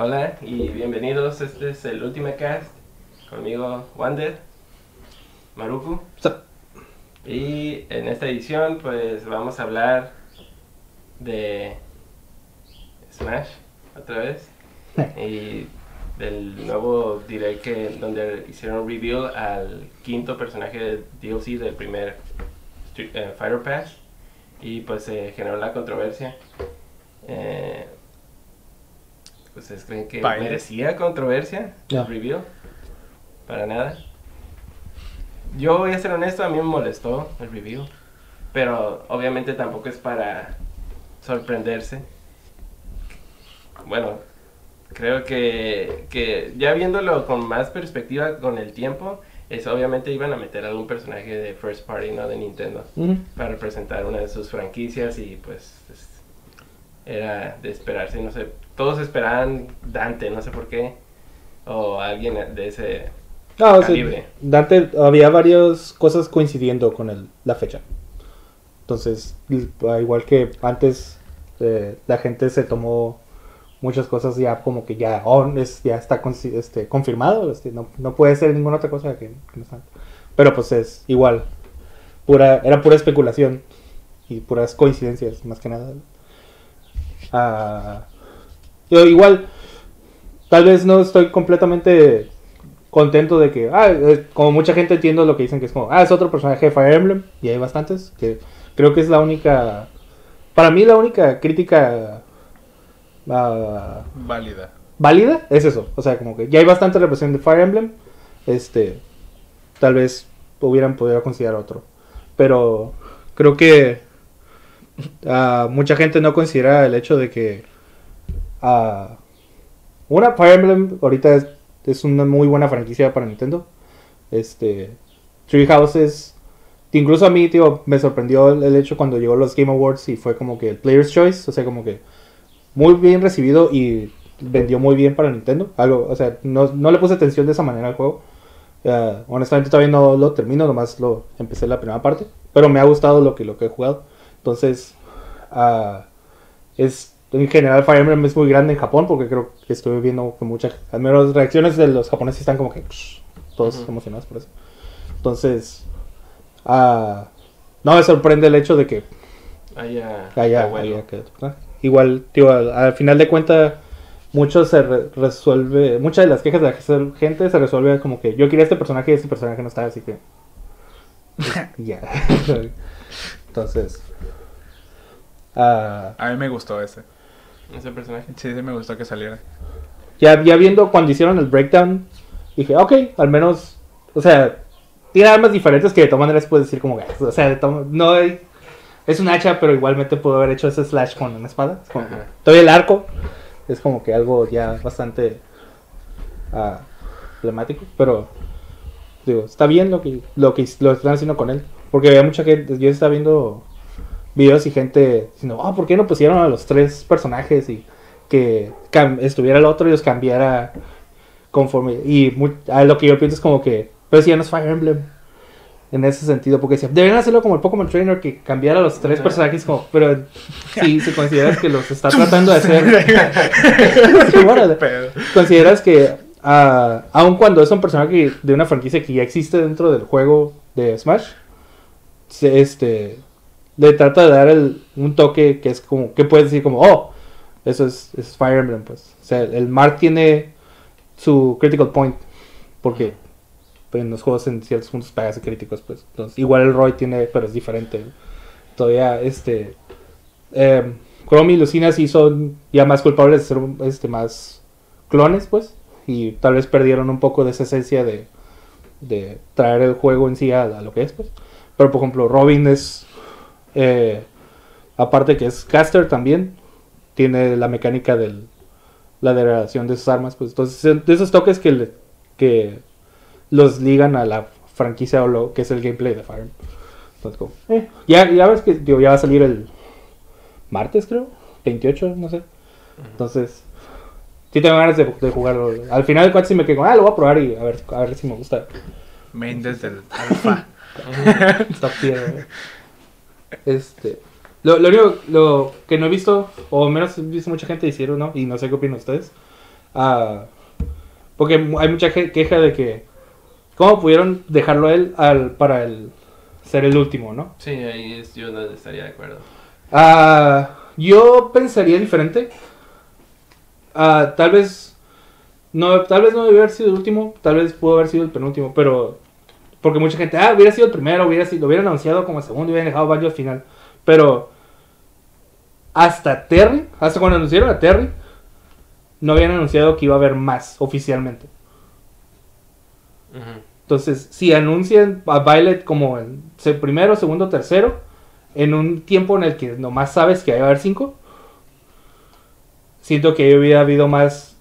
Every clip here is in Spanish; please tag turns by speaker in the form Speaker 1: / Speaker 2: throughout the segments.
Speaker 1: Hola y bienvenidos. Este es el último cast. Conmigo, Wander, Maruku. Y en esta edición, pues vamos a hablar de Smash otra vez. y del nuevo direct que, donde hicieron reveal al quinto personaje de DLC del primer eh, Fighter Pass. Y pues se generó la controversia. Eh, ¿Ustedes creen que merecía controversia el reveal? Para nada. Yo voy a ser honesto, a mí me molestó el review. Pero obviamente tampoco es para sorprenderse. Bueno, creo que, que ya viéndolo con más perspectiva con el tiempo, es obviamente iban a meter algún personaje de first party, no de Nintendo, para representar una de sus franquicias y pues era de esperarse, no sé, todos esperaban Dante, no sé por qué, o alguien de ese no, calibre.
Speaker 2: Dante, había varias cosas coincidiendo con el, la fecha. Entonces, igual que antes, eh, la gente se tomó muchas cosas ya como que ya, oh, ya está este, confirmado, este, no, no, puede ser ninguna otra cosa que, no está. Pero pues es igual, pura, era pura especulación y puras coincidencias, más que nada. Ah, yo igual, tal vez no estoy completamente contento de que, ah, eh, como mucha gente entiendo lo que dicen que es como, ah, es otro personaje de Fire Emblem, y hay bastantes, que creo que es la única, para mí la única crítica
Speaker 3: uh, válida.
Speaker 2: Válida, es eso, o sea, como que ya hay bastante representación de Fire Emblem, este, tal vez hubieran podido considerar otro, pero creo que uh, mucha gente no considera el hecho de que Uh, una, Fire Emblem ahorita es, una muy buena franquicia para Nintendo. Este, Tree Houses, incluso a mí, tío, me sorprendió el, hecho cuando llegó los Game Awards y fue como que el Player's Choice, o sea, como que muy bien recibido y vendió muy bien para Nintendo. Algo, o sea, no, no le puse atención de esa manera al juego. Uh, honestamente todavía no lo termino, nomás lo empecé la primera parte, pero me ha gustado lo que, lo que he jugado. Entonces, uh, es en general Fire Emblem es muy grande en Japón porque creo que estoy viendo que muchas, al menos reacciones de los japoneses están como que todos emocionados por eso. Entonces, uh, no me sorprende el hecho de que
Speaker 1: haya,
Speaker 2: haya, que, igual, tío, al, final de cuentas mucho se resuelve, muchas de las quejas de la gente se resuelve como que yo quería este personaje y este personaje no está, así que ya. Entonces,
Speaker 3: uh, a mí me gustó ese
Speaker 1: ese personaje.
Speaker 3: Sí, sí me gustó que saliera.
Speaker 2: Ya, ya viendo cuando hicieron el breakdown, dije, ok, al menos, o sea, tiene armas diferentes que de todas maneras puedes decir como, o sea, no hay, es un hacha, pero igualmente puedo haber hecho ese slash con una espada. Es como todavía el arco es como que algo ya bastante uh, emblemático, pero digo, está bien lo que, lo que lo están haciendo con él. Porque había mucha gente, yo estaba viendo videos y gente diciendo, ah, ¿por qué no pusieron a los tres personajes y que estuviera el otro y los cambiara conforme? Y a lo que yo pienso es como que, pero si ya no es Fire Emblem. En ese sentido, porque decían, deberían hacerlo como el Pokémon Trainer que cambiara a los tres personajes como, pero si, si consideras que los está tratando de hacer, consideras que uh, aun cuando es un personaje de una franquicia que ya existe dentro del juego de Smash, este le trata de dar el, un toque que es como, que puedes decir como, oh, eso es, es Fire Emblem, pues. O sea, el Mark tiene su critical point, porque pues, en los juegos en ciertos puntos pagas críticos, pues. Entonces, igual el Roy tiene, pero es diferente. Todavía, este... Eh, Chrome y Lucina sí son ya más culpables de ser este, más clones, pues. Y tal vez perdieron un poco de esa esencia de, de traer el juego en sí a, a lo que es, pues. Pero, por ejemplo, Robin es eh, aparte que es caster también, tiene la mecánica de la degradación de sus armas. Pues entonces, de esos toques que, que los ligan a la franquicia o lo que es el gameplay de Fire. Entonces, eh, ya, ya ves que ya va a salir el martes, creo, 28, no sé. Entonces, sí tengo ganas de, jugarlo. Al final, cuando sí me quedo, ah, lo voy a probar y a ver, a ver si me gusta.
Speaker 3: Main desde el alfa.
Speaker 2: Está este, lo, lo único lo que no he visto, o menos he visto mucha gente hicieron, ¿no? Y no sé qué opinan ustedes. Ah, porque hay mucha queja de que. ¿Cómo pudieron dejarlo a él al, para el, ser el último, no?
Speaker 1: Sí, ahí es, yo no estaría de acuerdo.
Speaker 2: Ah, yo pensaría diferente. Ah, tal vez. No, tal vez no debió haber sido el último, tal vez pudo haber sido el penúltimo, pero. Porque mucha gente, ah, hubiera sido el primero, hubiera sido, lo hubieran anunciado como el segundo y hubieran dejado Banjo al final. Pero. Hasta Terry, hasta cuando anunciaron a Terry, no habían anunciado que iba a haber más oficialmente. Entonces, si anuncian a Violet como el primero, segundo, tercero, en un tiempo en el que nomás sabes que va a haber cinco, siento que hubiera habido más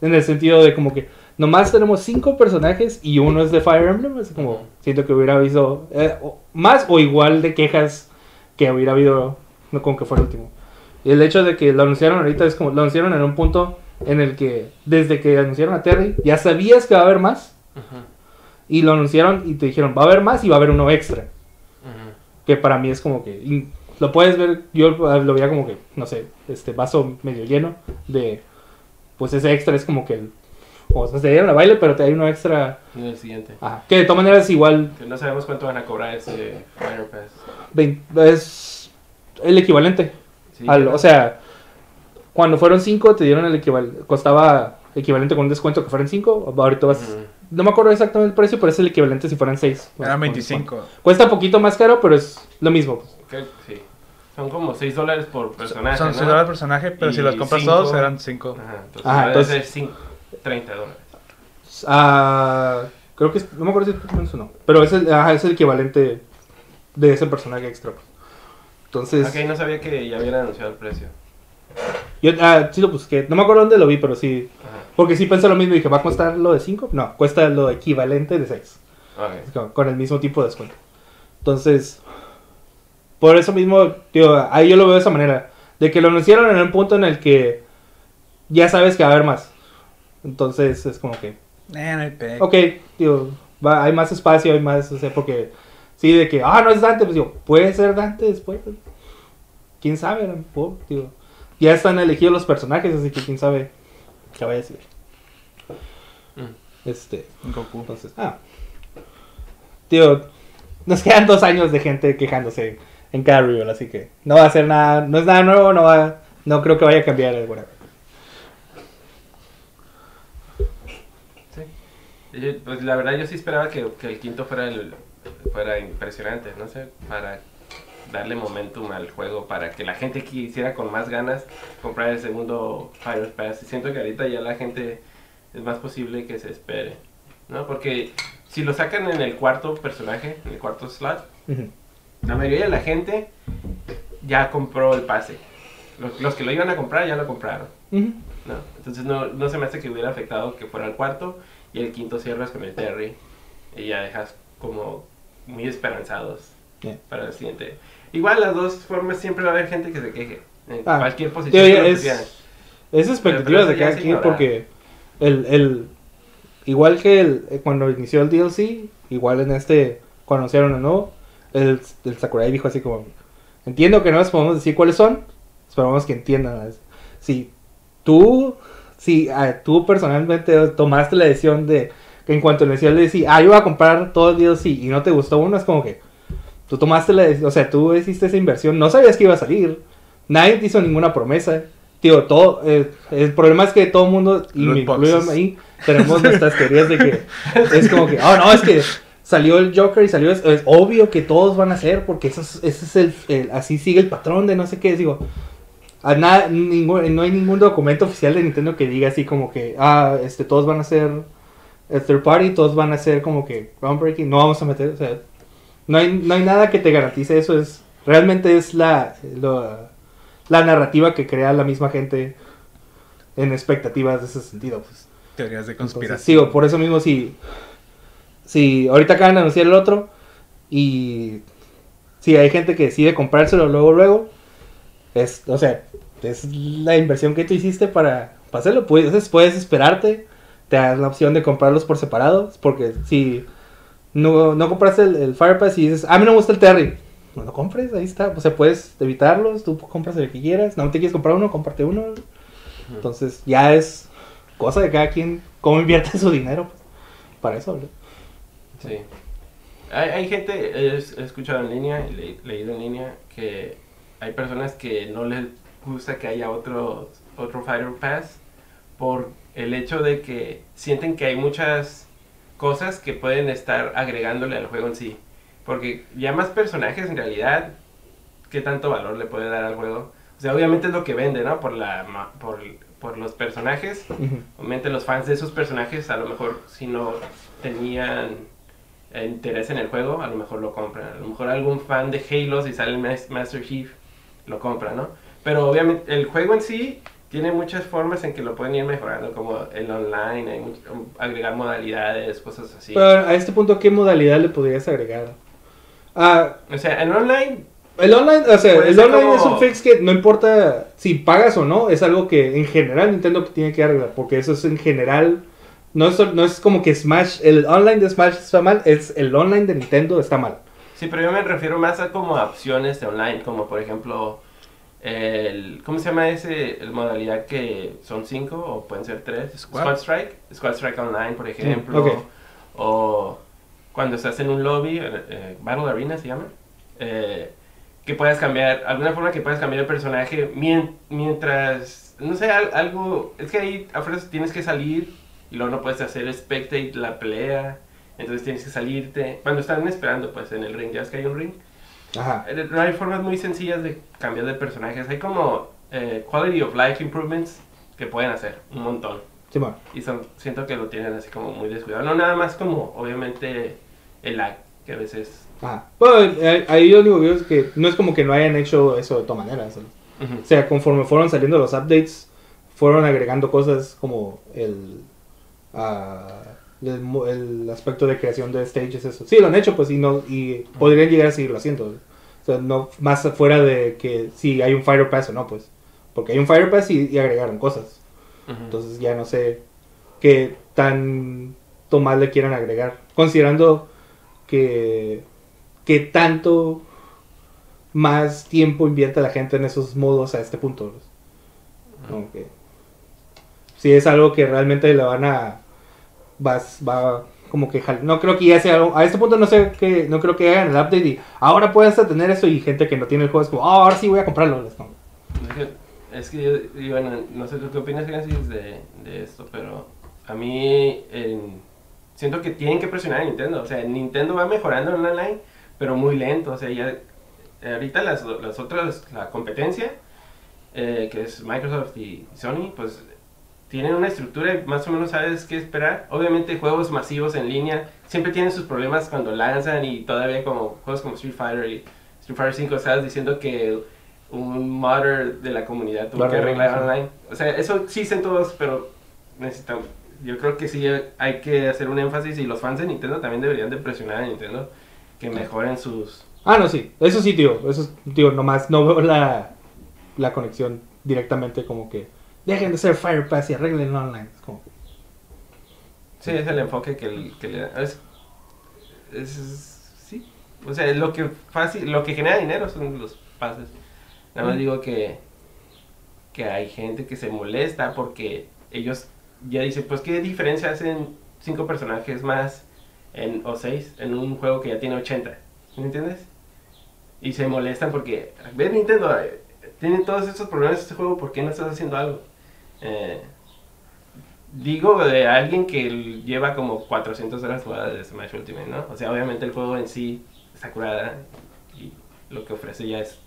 Speaker 2: en el sentido de como que nomás tenemos cinco personajes y uno es de Fire Emblem, es como siento que hubiera habido eh, más o igual de quejas que hubiera habido con que fue el último. Y el hecho de que lo anunciaron ahorita es como lo anunciaron en un punto en el que desde que anunciaron a Terry ya sabías que va a haber más. Y lo anunciaron y te dijeron, va a haber más y va a haber uno extra. Que para mí es como que lo puedes ver, yo lo veía como que, no sé, este vaso medio lleno de, pues ese extra es como que o sea, se dieron a baile, pero te hay uno extra.
Speaker 1: En el siguiente.
Speaker 2: Ajá, que de todas maneras es igual.
Speaker 1: Que no sabemos cuánto van a cobrar ese Fire
Speaker 2: Pass. es el equivalente. o sea, cuando fueron 5 te dieron el equivalente, costaba equivalente con un descuento que fueran 5, ahorita vas... No me acuerdo exactamente el precio, pero es el equivalente si fueran 6.
Speaker 3: Era 25.
Speaker 2: Cuesta un poquito más caro, pero es lo mismo.
Speaker 1: sí. Son como 6 dólares por personaje. Son
Speaker 3: 6 dólares por personaje, pero si los compras todos eran 5.
Speaker 1: Ajá, entonces, Ajá, entonces 5, 30 dólares.
Speaker 2: Ah, creo que no me acuerdo si es o no. Pero es el, ajá, es el equivalente de ese personaje extra. Entonces.
Speaker 1: Ok, no sabía que ya habían anunciado el precio.
Speaker 2: Yo, ah, sí lo busqué. No me acuerdo dónde lo vi, pero sí. Porque sí pensé lo mismo y dije, ¿va a costar lo de 5? No, cuesta lo equivalente de 6. Con, el mismo tipo de descuento. Entonces, por eso mismo, tío, ahí yo lo veo de esa manera. De que lo anunciaron en un punto en el que ya sabes que va a haber más. Entonces es como que...
Speaker 3: Eh,
Speaker 2: ok, tío, va, hay más espacio, hay más, o sea, porque... Sí, de que, ah, no es Dante, pues digo, puede ser Dante después. ¿Quién sabe? Tío ya están elegidos los personajes, así que quién sabe qué vaya a decir. Mm. Este.
Speaker 3: Goku.
Speaker 2: Entonces, ah. Tío, nos quedan dos años de gente quejándose en cada review, así que no va a ser nada, no es nada nuevo, no va, no creo que vaya a cambiar el
Speaker 1: Sí. Pues la verdad yo sí esperaba que, que el quinto fuera el, fuera impresionante, no sé, para darle momentum al juego para que la gente quisiera con más ganas comprar el segundo Fire Pass. Y siento que ahorita ya la gente es más posible que se espere, ¿no? Porque si lo sacan en el cuarto personaje, en el cuarto slot, la mayoría de la gente ya compró el pase. Los, que lo iban a comprar ya lo compraron. ¿No? Entonces no, no se me hace que hubiera afectado que fuera el cuarto y el quinto cierras con el Terry y ya dejas como muy esperanzados para el siguiente. Igual las dos formas siempre va a haber gente que se queje. En ah, cualquier posición.
Speaker 2: es, es expectativa de cada quien porque el, el, igual que el, eh, cuando inició el DLC, igual en este, cuando anunciaron el nuevo, el, el Sakurai dijo así como, entiendo que no les podemos decir cuáles son, esperamos que entiendan. Si tú, si tú personalmente tomaste la decisión de que en cuanto inició el DLC, ah, yo voy a comprar todo el DLC y no te gustó uno, es como que Tú tomaste la o sea, tú hiciste esa inversión, no sabías que iba a salir. Nadie te hizo ninguna promesa. Tío, todo, eh, el problema es que todo el mundo, y me incluyo ahí, tenemos nuestras teorías de que es como que, oh no, es que salió el Joker y salió, es, obvio que todos van a ser, porque eso es, ese es el, así sigue el patrón de no sé qué, digo, nada, ningún, no hay ningún documento oficial de Nintendo que diga así como que, ah, este, todos van a ser el third party, todos van a ser como que groundbreaking, no vamos a meter, o sea, no hay, no hay nada que te garantice eso. Es, realmente es la, la narrativa que crea la misma gente en expectativas de ese sentido. Pues.
Speaker 3: Teorías de conspiración.
Speaker 2: por eso mismo si, si ahorita acaban de anunciar el otro y si hay gente que decide comprárselo luego, luego, es, o sea, es la inversión que tú hiciste para, para hacerlo. Puedes, puedes esperarte, te das la opción de comprarlos por separados, porque si no, no compraste el, Fire Pass y dices, a mí no me gusta el Terry. No lo compres, ahí está. O sea, puedes evitarlos, tú compras el que quieras. No te quieres comprar uno, comparte uno. Entonces, ya es cosa de cada quien, cómo invierte su dinero. pues, para eso, ¿no?
Speaker 1: Sí. Hay, hay gente, he, escuchado en línea y le- leído en línea que hay personas que no les gusta que haya otro, otro Fighter Pass por el hecho de que sienten que hay muchas cosas que pueden estar agregándole al juego en sí. Porque ya más personajes en realidad, ¿qué tanto valor le puede dar al juego? O sea, obviamente es lo que vende, ¿no? Por, la, por, por los personajes. Obviamente los fans de esos personajes a lo mejor si no tenían interés en el juego, a lo mejor lo compran. A lo mejor algún fan de Halo si sale Master Chief lo compra, ¿no? Pero obviamente el juego en sí tiene muchas formas en que lo pueden ir mejorando, como el online, hay much- agregar modalidades, cosas así.
Speaker 2: Pero a este punto, ¿qué modalidad le podrías agregar? Ah,
Speaker 1: O sea, en online,
Speaker 2: el online, o sea, el online
Speaker 1: como-
Speaker 2: es un fix que no importa si pagas o no, es algo que en general Nintendo tiene que arreglar, porque eso es en general, no es, no es como que Smash, el online de Smash está mal, es el online de Nintendo está mal.
Speaker 1: Sí, pero yo me refiero más a como a opciones de online, como por ejemplo, el, ¿cómo se llama ese el modalidad que son cinco o pueden ser tres?
Speaker 3: Squad.
Speaker 1: Strike, Squad Strike Online, por ejemplo,
Speaker 2: ok.
Speaker 1: o cuando estás en un lobby, eh, eh, Battle Arena se llama, eh, que puedas cambiar, alguna forma que puedas cambiar el personaje mien- mientras, no sé, al- algo, es que ahí a tienes que salir y luego no puedes hacer spectate la pelea, entonces tienes que salirte, cuando están esperando pues en el ring, ya es que hay un ring,
Speaker 2: Ajá.
Speaker 1: eh, No hay formas muy sencillas de cambiar de personajes. Hay como eh, quality of life improvements que pueden hacer un montón.
Speaker 2: Simón.
Speaker 1: Y son, siento que lo tienen así como muy descuidado. No nada más como, obviamente, el lag, que a veces...
Speaker 2: Ajá. Bueno, eh, ahí lo único que digo es que no es como que no hayan hecho eso de todas maneras. ¿no?
Speaker 1: Ujú.
Speaker 2: O sea, conforme fueron saliendo los updates, fueron agregando cosas como el, ah, el, aspecto de creación de stages, eso. Sí, lo han hecho, pues, y, no, y podrían llegar a seguirlo haciendo. O sea, no más afuera de que si hay un Fire Pass o no, pues. Porque hay un Fire Pass y, y agregaron cosas. Entonces ya no sé qué tanto más le quieran agregar. Considerando que, que tanto más tiempo invierte la gente en esos modos a este punto. ¿no? Como que si es algo que realmente le van a va, va como que no creo que ya sea a este punto no sé que no creo que hagan el update y ahora pueden hasta tener eso y gente que no tiene el juego es como "Ah, ahora sí voy a comprarlo.
Speaker 1: Es que, yo, no sé tú qué opinas, de, esto, pero a mí en- siento que tienen que presionar a Nintendo. O sea, Nintendo va mejorando en online, pero muy lento. O sea, ya eh, ahorita las, las otras, la competencia, eh, que es Microsoft y Sony, pues tienen una estructura y más o menos sabes qué esperar. Obviamente juegos masivos en línea siempre tienen sus problemas cuando lanzan y todavía como juegos como Street Fighter y Street Fighter 5 estabas diciendo que un modder de la comunidad tuvo
Speaker 2: Claro,
Speaker 1: que arreglar
Speaker 2: sí.
Speaker 1: online. O sea, eso sí dicen todos, pero necesitamos... Yo creo que sí hay que hacer un énfasis y los fans de Nintendo también deberían de presionar a Nintendo que mejoren sus...
Speaker 2: Ah, no, sí. Eso sí, tío. Eso es, tío, nomás no veo la, la conexión directamente como que dejen de ser Fire Pass y arreglen online. Es como
Speaker 1: Sí, es el enfoque que, el- que le da. Es, es- sí. O sea, lo que fácil, lo que genera dinero son los pases. Nada más
Speaker 2: Mm.
Speaker 1: digo que, que hay gente que se molesta porque ellos ya dicen, pues qué diferencia hacen cinco personajes más en, o seis en un juego que ya tiene 80. ¿Me entiendes? Y se molestan porque, ve Nintendo, eh, tiene todos estos problemas este juego, ¿por qué no estás haciendo algo? Eh, digo de alguien que lleva como 400 horas jugadas de Smash Ultimate, ¿no? O sea, obviamente el juego en sí está curada y lo que ofrece ya es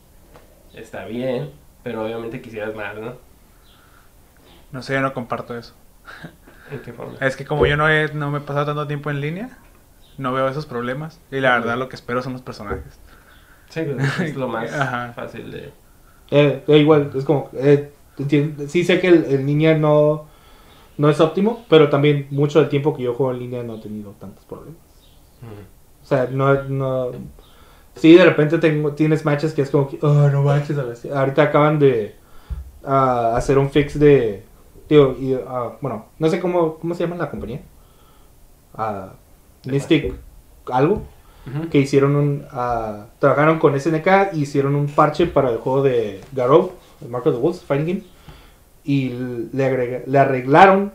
Speaker 1: está bien, pero obviamente quisieras más, ¿no?
Speaker 3: No sé, yo no comparto eso.
Speaker 1: ¿En qué forma?
Speaker 3: Es que como yo no, he, no me he pasado tanto tiempo en línea, no veo esos problemas. Y la verdad lo que espero son los personajes.
Speaker 1: Sí, pues, es lo más
Speaker 3: Ajá.
Speaker 1: fácil de...
Speaker 2: Eh, eh, igual, es como. eh, sí sé que el, en línea no, no es óptimo, pero también mucho del tiempo que yo juego en línea no he tenido tantos problemas. O sea, no. no sí, de repente tengo, tienes matches que es como que. Oh, no manches. Ahorita acaban de ah, hacer un fix de. Digo, y, ah, bueno, no sé cómo, cómo se llama la compañía. Ah, Mystic algo que hicieron un trabajaron con SNK y hicieron un parche para el juego de Garou, el Mark of the Wolves Fighting Game y le, agrega- le arreglaron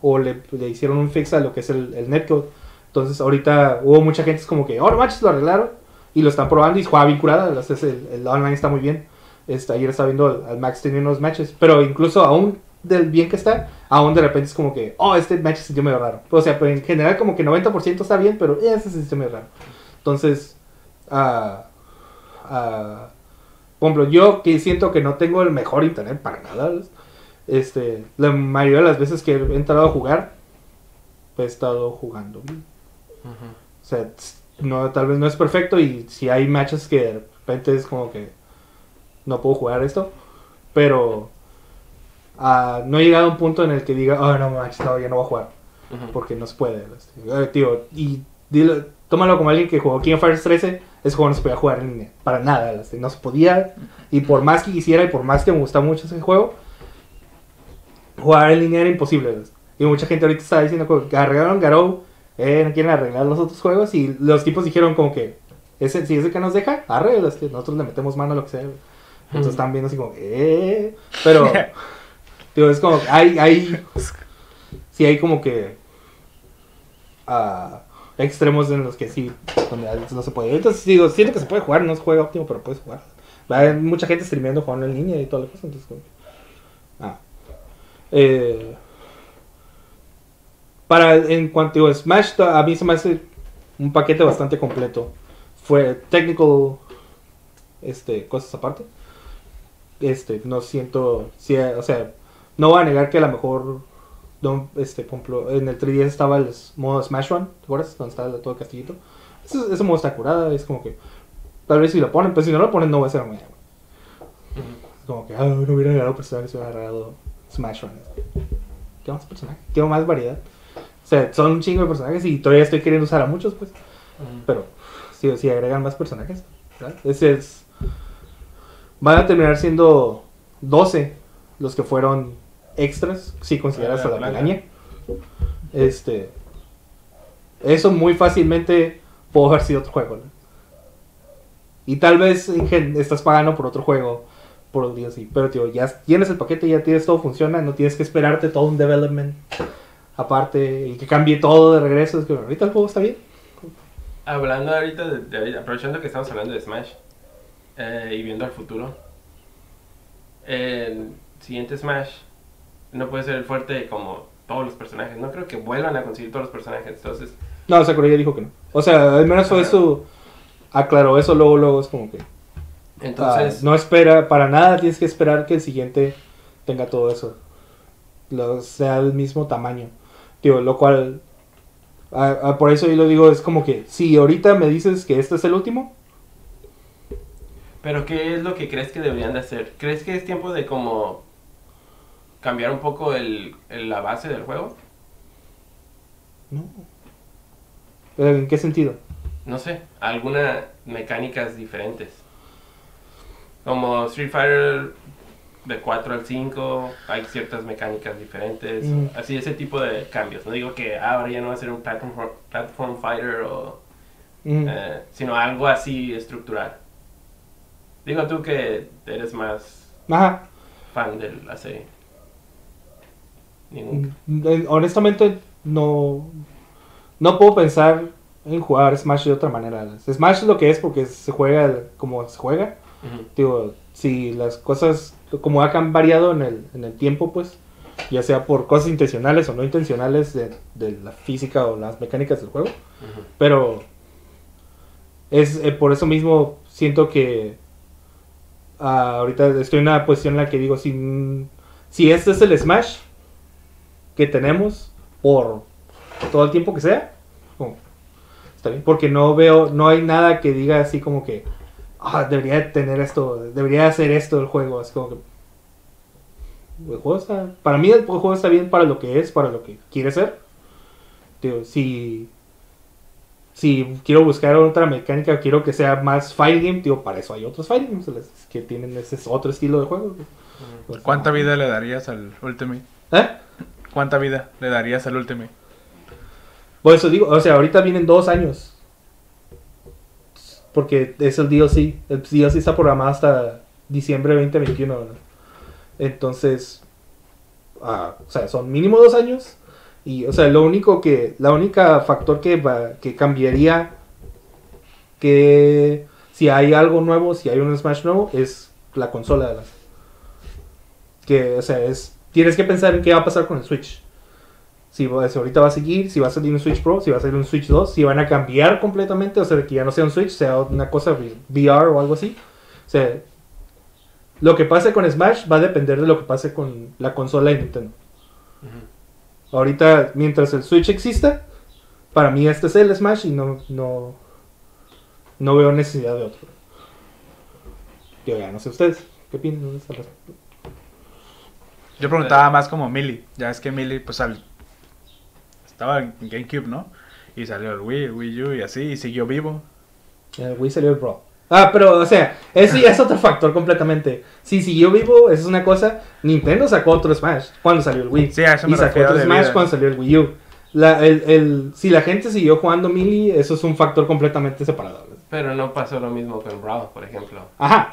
Speaker 2: o le, le hicieron un fix a lo que es el, el netcode. Entonces ahorita hubo mucha gente es como que, oh, no manches, lo arreglaron y lo están probando y juega bien curada. Entonces el, el online está muy bien. Este, ayer estaba viendo al, al Max teniendo unos matches, pero incluso aún del bien que está, aún de repente es como que, oh, este match se sintió medio raro. O sea, en general como que 90% está bien, pero ese se sintió medio raro. Entonces, ah, ah, por ejemplo, yo que siento que no tengo el mejor internet para nada, este, la mayoría de las veces que he entrado a jugar, he estado jugando. O sea, no, tal vez no es perfecto y si hay matches que de repente es como que no puedo jugar esto, pero ah, no he llegado a un punto en el que diga, oh no manches, no, ya no voy a jugar, porque no se puede. este, eh, tío, y dilo- tómalo como alguien que jugó King of Fighters 13, ese juego no se podía jugar en línea, para nada, no se podía, y por más que quisiera y por más que me gustaba mucho ese juego, jugar en línea era imposible. Y mucha gente ahorita está diciendo como que arreglaron Garou, eh, no quieren arreglar los otros juegos, y los tipos dijeron como que, ese, si ese que nos deja, arregla, este, nosotros le metemos mano a lo que sea. Entonces
Speaker 1: Ujú.
Speaker 2: están viendo así como, eh, pero, digo, es como, que hay, hay, sí hay como que, ah, extremos en los que sí, donde no se puede. Entonces digo, siento que se puede jugar, no se juega óptimo, pero puedes jugar. Hay mucha gente streameando, jugando en línea y toda la cosa, entonces como ah. Eh, para, en cuanto a Smash, a mí se me hace un paquete bastante completo. Fue technical, este, cosas aparte. Este, no siento, o sea, no voy a negar que a lo mejor, este, en el 3DS estaba el modo Smash Run, ¿te acuerdas? Donde estaba todo el castillito. Ese, ese modo está curada, es como que, tal vez si lo ponen, pero si no lo ponen no va a ser muy bueno. Como que, ah, no hubiera agarrado personajes, hubiera agarrado Smash Run. Quiero más personajes, quiero más variedad. O sea, son un chingo de personajes y todavía estoy queriendo usar a muchos, pues.
Speaker 1: Ujú.
Speaker 2: Pero si, si agregan más personajes, ¿verdad? Ese es. Van a terminar siendo 12 los que fueron extras, si consideras a la piraña. Este. Eso muy fácilmente pudo haber sido otro juego, ¿no? Y tal vez estás pagando por otro juego por el así. Pero, tío, ya tienes el paquete, ya tienes todo funciona, no tienes que esperarte todo un development aparte y que cambie todo de regreso. Es que ahorita el juego está bien.
Speaker 1: Hablando ahorita, de, de- aprovechando que estamos hablando de Smash eh, y viendo al futuro, el siguiente Smash no puede ser el fuerte como todos los personajes. No creo que vuelvan a conseguir todos los personajes. Entonces,
Speaker 2: No, Sakurai ya dijo que no. O sea, al menos fue. Aclaró eso luego, luego es como que.
Speaker 1: entonces
Speaker 2: ah, no espera, para nada tienes que esperar que el siguiente tenga todo eso. Lo, sea el mismo tamaño. Tío, lo cual. por eso yo lo digo, es como que si ahorita me dices que este es el último,
Speaker 1: Pero ¿qué es lo que crees que deberían de hacer? ¿Crees que es tiempo de como cambiar un poco el, el- la base del juego?
Speaker 2: no. ¿En qué sentido?
Speaker 1: No sé, algunas mecánicas diferentes. Como Street Fighter de 4 al 5, hay ciertas mecánicas diferentes.
Speaker 2: Mm.
Speaker 1: Así, ese tipo de cambios. No digo que ah, ahora ya no va a ser un platform, platform fighter, o,
Speaker 2: Mm.
Speaker 1: eh, sino algo así estructural. Digo tú que eres más
Speaker 2: Ajá.
Speaker 1: fan de la serie.
Speaker 2: Mm, eh, Honestamente, no. No puedo pensar en jugar Smash de otra manera. Smash es lo que es porque se juega como se juega. Digo, si las cosas como han variado en el, en el tiempo, pues, ya sea por cosas intencionales o no intencionales de, de la física o las mecánicas del juego, pero es eh, por eso mismo siento que ah, ahorita estoy en una posición en la que digo, si, si este es el Smash que tenemos por todo el tiempo que sea, como, está bien, porque no veo, no hay nada que diga así como que ah, debería de tener esto, debería hacer esto el juego, así como que el juego está, para mí el juego está bien para lo que es, para lo que quiere ser. Digo, si si quiero buscar otra mecánica, quiero que sea más fighting game, digo, para eso hay otros fighting games que tienen ese otro estilo de juego. Pues,
Speaker 3: ¿Cuánta vida le darías al Ultimate?
Speaker 2: ¿Eh?
Speaker 3: ¿Cuánta vida le darías al Ultimate?
Speaker 2: Por eso digo, o sea, ahorita vienen dos años. Porque es el DLC. El DLC está programado hasta diciembre de 2021. ¿no? Entonces, ah, o sea, son mínimo dos años. Y, o sea, lo único que, la única factor que, va- que cambiaría que si hay algo nuevo, si hay un Smash nuevo, es la consola de las. Que, o sea, es. Tienes que pensar en qué va a pasar con el Switch. Si, ahorita va a seguir, si va a salir un Switch Pro, si va a salir un Switch 2, si van a cambiar completamente, o sea, que ya no sea un Switch, sea una cosa VR o algo así. O sea, lo que pase con Smash va a depender de lo que pase con la consola de Nintendo. Ahorita, mientras el Switch exista, para mí este es el Smash y no, no, no veo necesidad de otro. Yo ya no sé ustedes, ¿qué razón?
Speaker 3: Yo preguntaba más como Millie. Ya es que Millie, pues al... estaba en GameCube, ¿no? Y salió el Wii, el Wii U y así, y siguió vivo.
Speaker 2: El Wii salió el Brawl. Ah, pero, o sea, ese ya es otro factor completamente. Sí, si yo vivo, eso es una cosa. Nintendo sacó otro Smash cuando salió el Wii.
Speaker 3: Sí, a eso
Speaker 2: y
Speaker 3: me
Speaker 2: sacó
Speaker 3: refiero
Speaker 2: otro
Speaker 3: de
Speaker 2: Smash
Speaker 3: vida.
Speaker 2: cuando salió el Wii U. La- el, el- si la gente siguió jugando Melee, eso es un factor completamente separado.
Speaker 1: Pero no pasó lo mismo con Brawl, por ejemplo.
Speaker 2: Ajá,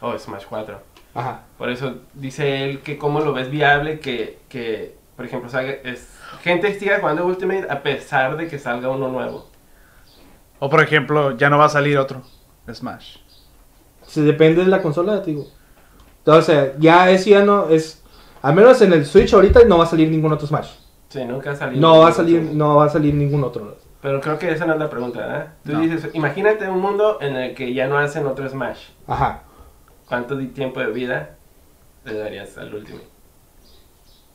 Speaker 1: O Smash 4.
Speaker 2: Ajá.
Speaker 1: Por eso dice él que cómo lo ves viable que, que por ejemplo, salga, es, gente siga jugando Ultimate a pesar de que salga uno nuevo.
Speaker 3: O por ejemplo, ya no va a salir otro Smash.
Speaker 2: Se depende de la consola, te digo. Sea, ya eso ya no es. Al menos en el Switch ahorita no va a salir ningún otro Smash.
Speaker 1: Sí, nunca ha salido.
Speaker 2: No va a salir,
Speaker 1: otro.
Speaker 2: no va a salir ningún otro.
Speaker 1: Pero creo que esa no es la pregunta, ¿verdad? Tú
Speaker 3: No.
Speaker 1: dices, imagínate un mundo en el que ya no hacen otro Smash.
Speaker 2: Ajá.
Speaker 1: ¿Cuánto tiempo de vida le darías al último?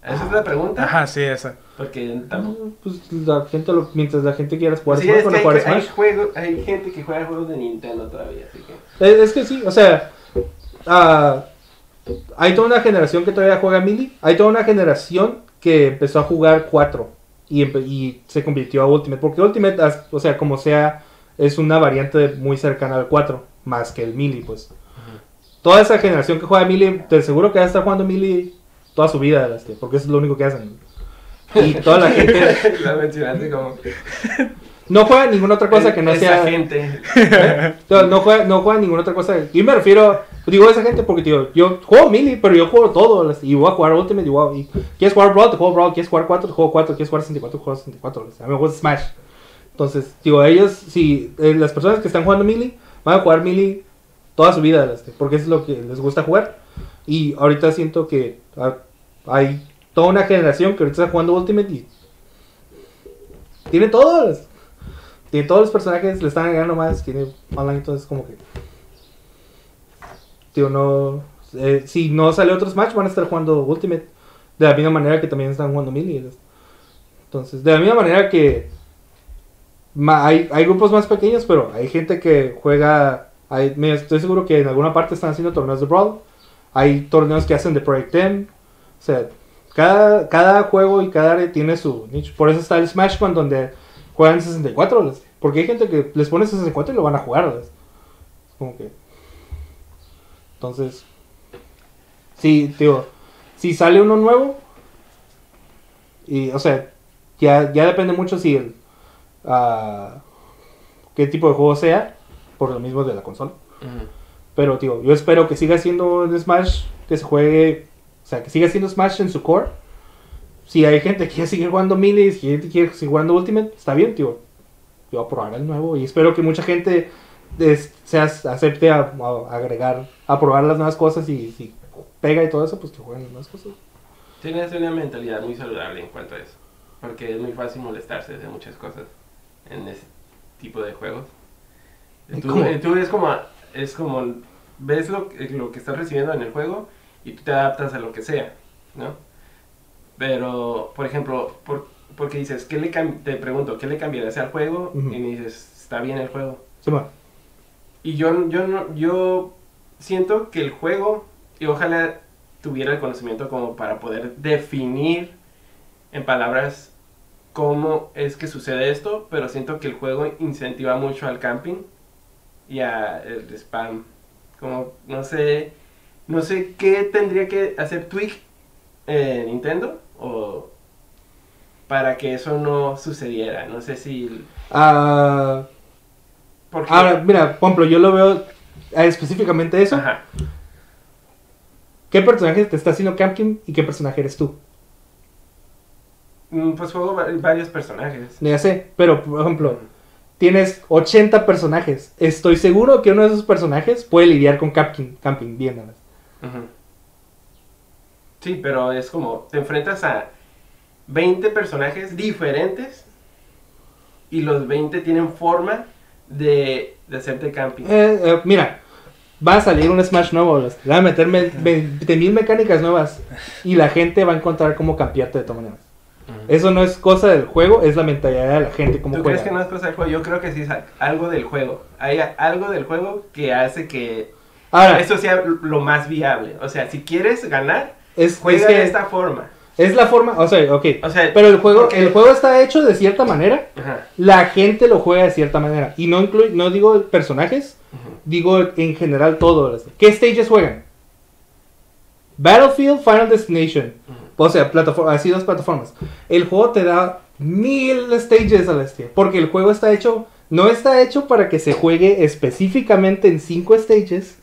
Speaker 1: Esa es la pregunta.
Speaker 3: Ajá, sí, esa.
Speaker 1: Porque tampoco...
Speaker 2: Pues la gente, lo- mientras la gente quiera jugar
Speaker 1: Sí,
Speaker 2: Smash,
Speaker 1: es que hay,
Speaker 2: jugar
Speaker 1: hay
Speaker 2: Smash.
Speaker 1: juego- hay gente que juega juegos de Nintendo todavía, así que...
Speaker 2: Es, es que sí, o sea, ah, hay toda una generación que todavía juega Melee, hay toda una generación que empezó a jugar 4 y, se convirtió a Ultimate, porque Ultimate, o sea, como sea, es una variante muy cercana al 4, más que el Melee, pues. Toda esa generación que juega Melee, te seguro que va a estar jugando Melee toda su vida, este, porque eso es lo único que hacen. Y toda la gente
Speaker 1: la mencionaste como...
Speaker 2: no juega ninguna otra cosa que no
Speaker 1: esa
Speaker 2: sea...
Speaker 1: gente.
Speaker 2: No, no juega, no juega ninguna otra cosa. Yo me refiero, digo a esa gente porque tío, yo juego Melee, pero yo juego todo. Y voy a jugar Ultimate. Y, a- y ¿Quieres jugar Brawl? Te juego Brawl. ¿Quieres jugar 4? Te juego 4. ¿Quieres jugar 64? Te juego 64. las- A mí me gusta Smash. Entonces, digo, ellos, si eh, las personas que están jugando Melee van a jugar Melee toda su vida, las- porque es lo que les gusta jugar. Y ahorita siento que hay toda una generación que ahorita está jugando Ultimate y tiene todos. Tiene todos los personajes, le están agregando más, tiene online, entonces como que... Tío, no... eh, si no sale otro Smash, van a estar jugando Ultimate. De la misma manera que también están jugando Melee. Entonces, de la misma manera que... ma- hay, hay grupos más pequeños, pero hay gente que juega... Estoy seguro que en alguna parte están haciendo torneos de Brawl. Hay torneos que hacen de Project M. O sea, cada, cada juego y cada área tiene su nicho. Por eso está el Smash Con donde juegan 64. las- Porque hay gente que les pone 64 y lo van a jugar. Entonces... Sí, tío. Si sale uno nuevo... Y, o sea, ya, ya depende mucho si el... ah, qué tipo de juego sea. Por lo mismo de la consola.
Speaker 1: Ujú.
Speaker 2: Pero, tío, yo espero que siga siendo un Smash que se juegue. O sea, que siga siendo Smash en su core. Si hay gente que quiere seguir jugando Melee, si hay gente que quiere seguir jugando Ultimate, está bien, tío. Yo voy a probar el nuevo y espero que mucha gente des- se acepte a, a agregar, a probar las nuevas cosas y si pega y todo eso, pues que jueguen las nuevas cosas.
Speaker 1: Tienes una mentalidad muy saludable en cuanto a eso. Porque es muy fácil molestarse de muchas cosas en ese tipo de juegos.
Speaker 2: ¿Y
Speaker 1: Tú,
Speaker 2: cómo?
Speaker 1: eh, tú es como, es como, ves lo, que- lo que estás recibiendo en el juego y tú te adaptas a lo que sea, ¿no? Pero, por ejemplo, por, porque dices, ¿qué le te pregunto, ¿qué le cambiarías al juego? Y me dices, está bien el juego.
Speaker 2: Sí, bueno.
Speaker 1: Y yo, yo, no, yo siento que el juego, y ojalá tuviera el conocimiento como para poder definir en palabras cómo es que sucede esto, pero siento que el juego incentiva mucho al camping y al spam. Como, no sé, no sé qué tendría que hacer Twig eh, Nintendo o para que eso no sucediera. No sé si...
Speaker 2: Ah,
Speaker 1: Porque,
Speaker 2: ahora, mira, por ejemplo, yo lo veo ah, específicamente eso.
Speaker 1: Ajá.
Speaker 2: ¿Qué personaje te está haciendo camping y qué personaje eres tú?
Speaker 1: Mm, Pues juego va- varios personajes.
Speaker 2: Ya sé, pero por ejemplo, tienes 80 personajes. Estoy seguro que uno de esos personajes puede lidiar con camping, camping bien. ¿no?
Speaker 1: Ujú. Sí, pero es como te enfrentas a 20 personajes diferentes y los 20 tienen forma de, de hacerte camping.
Speaker 2: Eh, eh, mira, va a salir un Smash nuevo. Va a meter me- 20 mil mecánicas nuevas y la gente va a encontrar cómo cambiarte de todas maneras. Eso no es cosa del juego, es la mentalidad de la gente, cómo
Speaker 1: ¿Tú
Speaker 2: juega.
Speaker 1: crees que no es cosa del juego? Yo creo que sí es algo del juego. Hay algo del juego que hace que
Speaker 2: Ahora,
Speaker 1: eso sea lo más viable. O sea, si quieres ganar,
Speaker 2: es,
Speaker 1: juega
Speaker 2: es que
Speaker 1: de esta forma.
Speaker 2: es la forma, o sea, ok.
Speaker 1: O sea,
Speaker 2: Pero el juego, el juego está hecho de cierta manera.
Speaker 1: Ajá.
Speaker 2: La gente lo juega de cierta manera. Y no incluye, no digo personajes, digo en general todo. ¿Qué stages juegan? Battlefield, Final Destination. O sea, plataforma, así dos plataformas. El juego te da mil stages a la bestia. Porque el juego está hecho, no está hecho para que se juegue específicamente en cinco stages.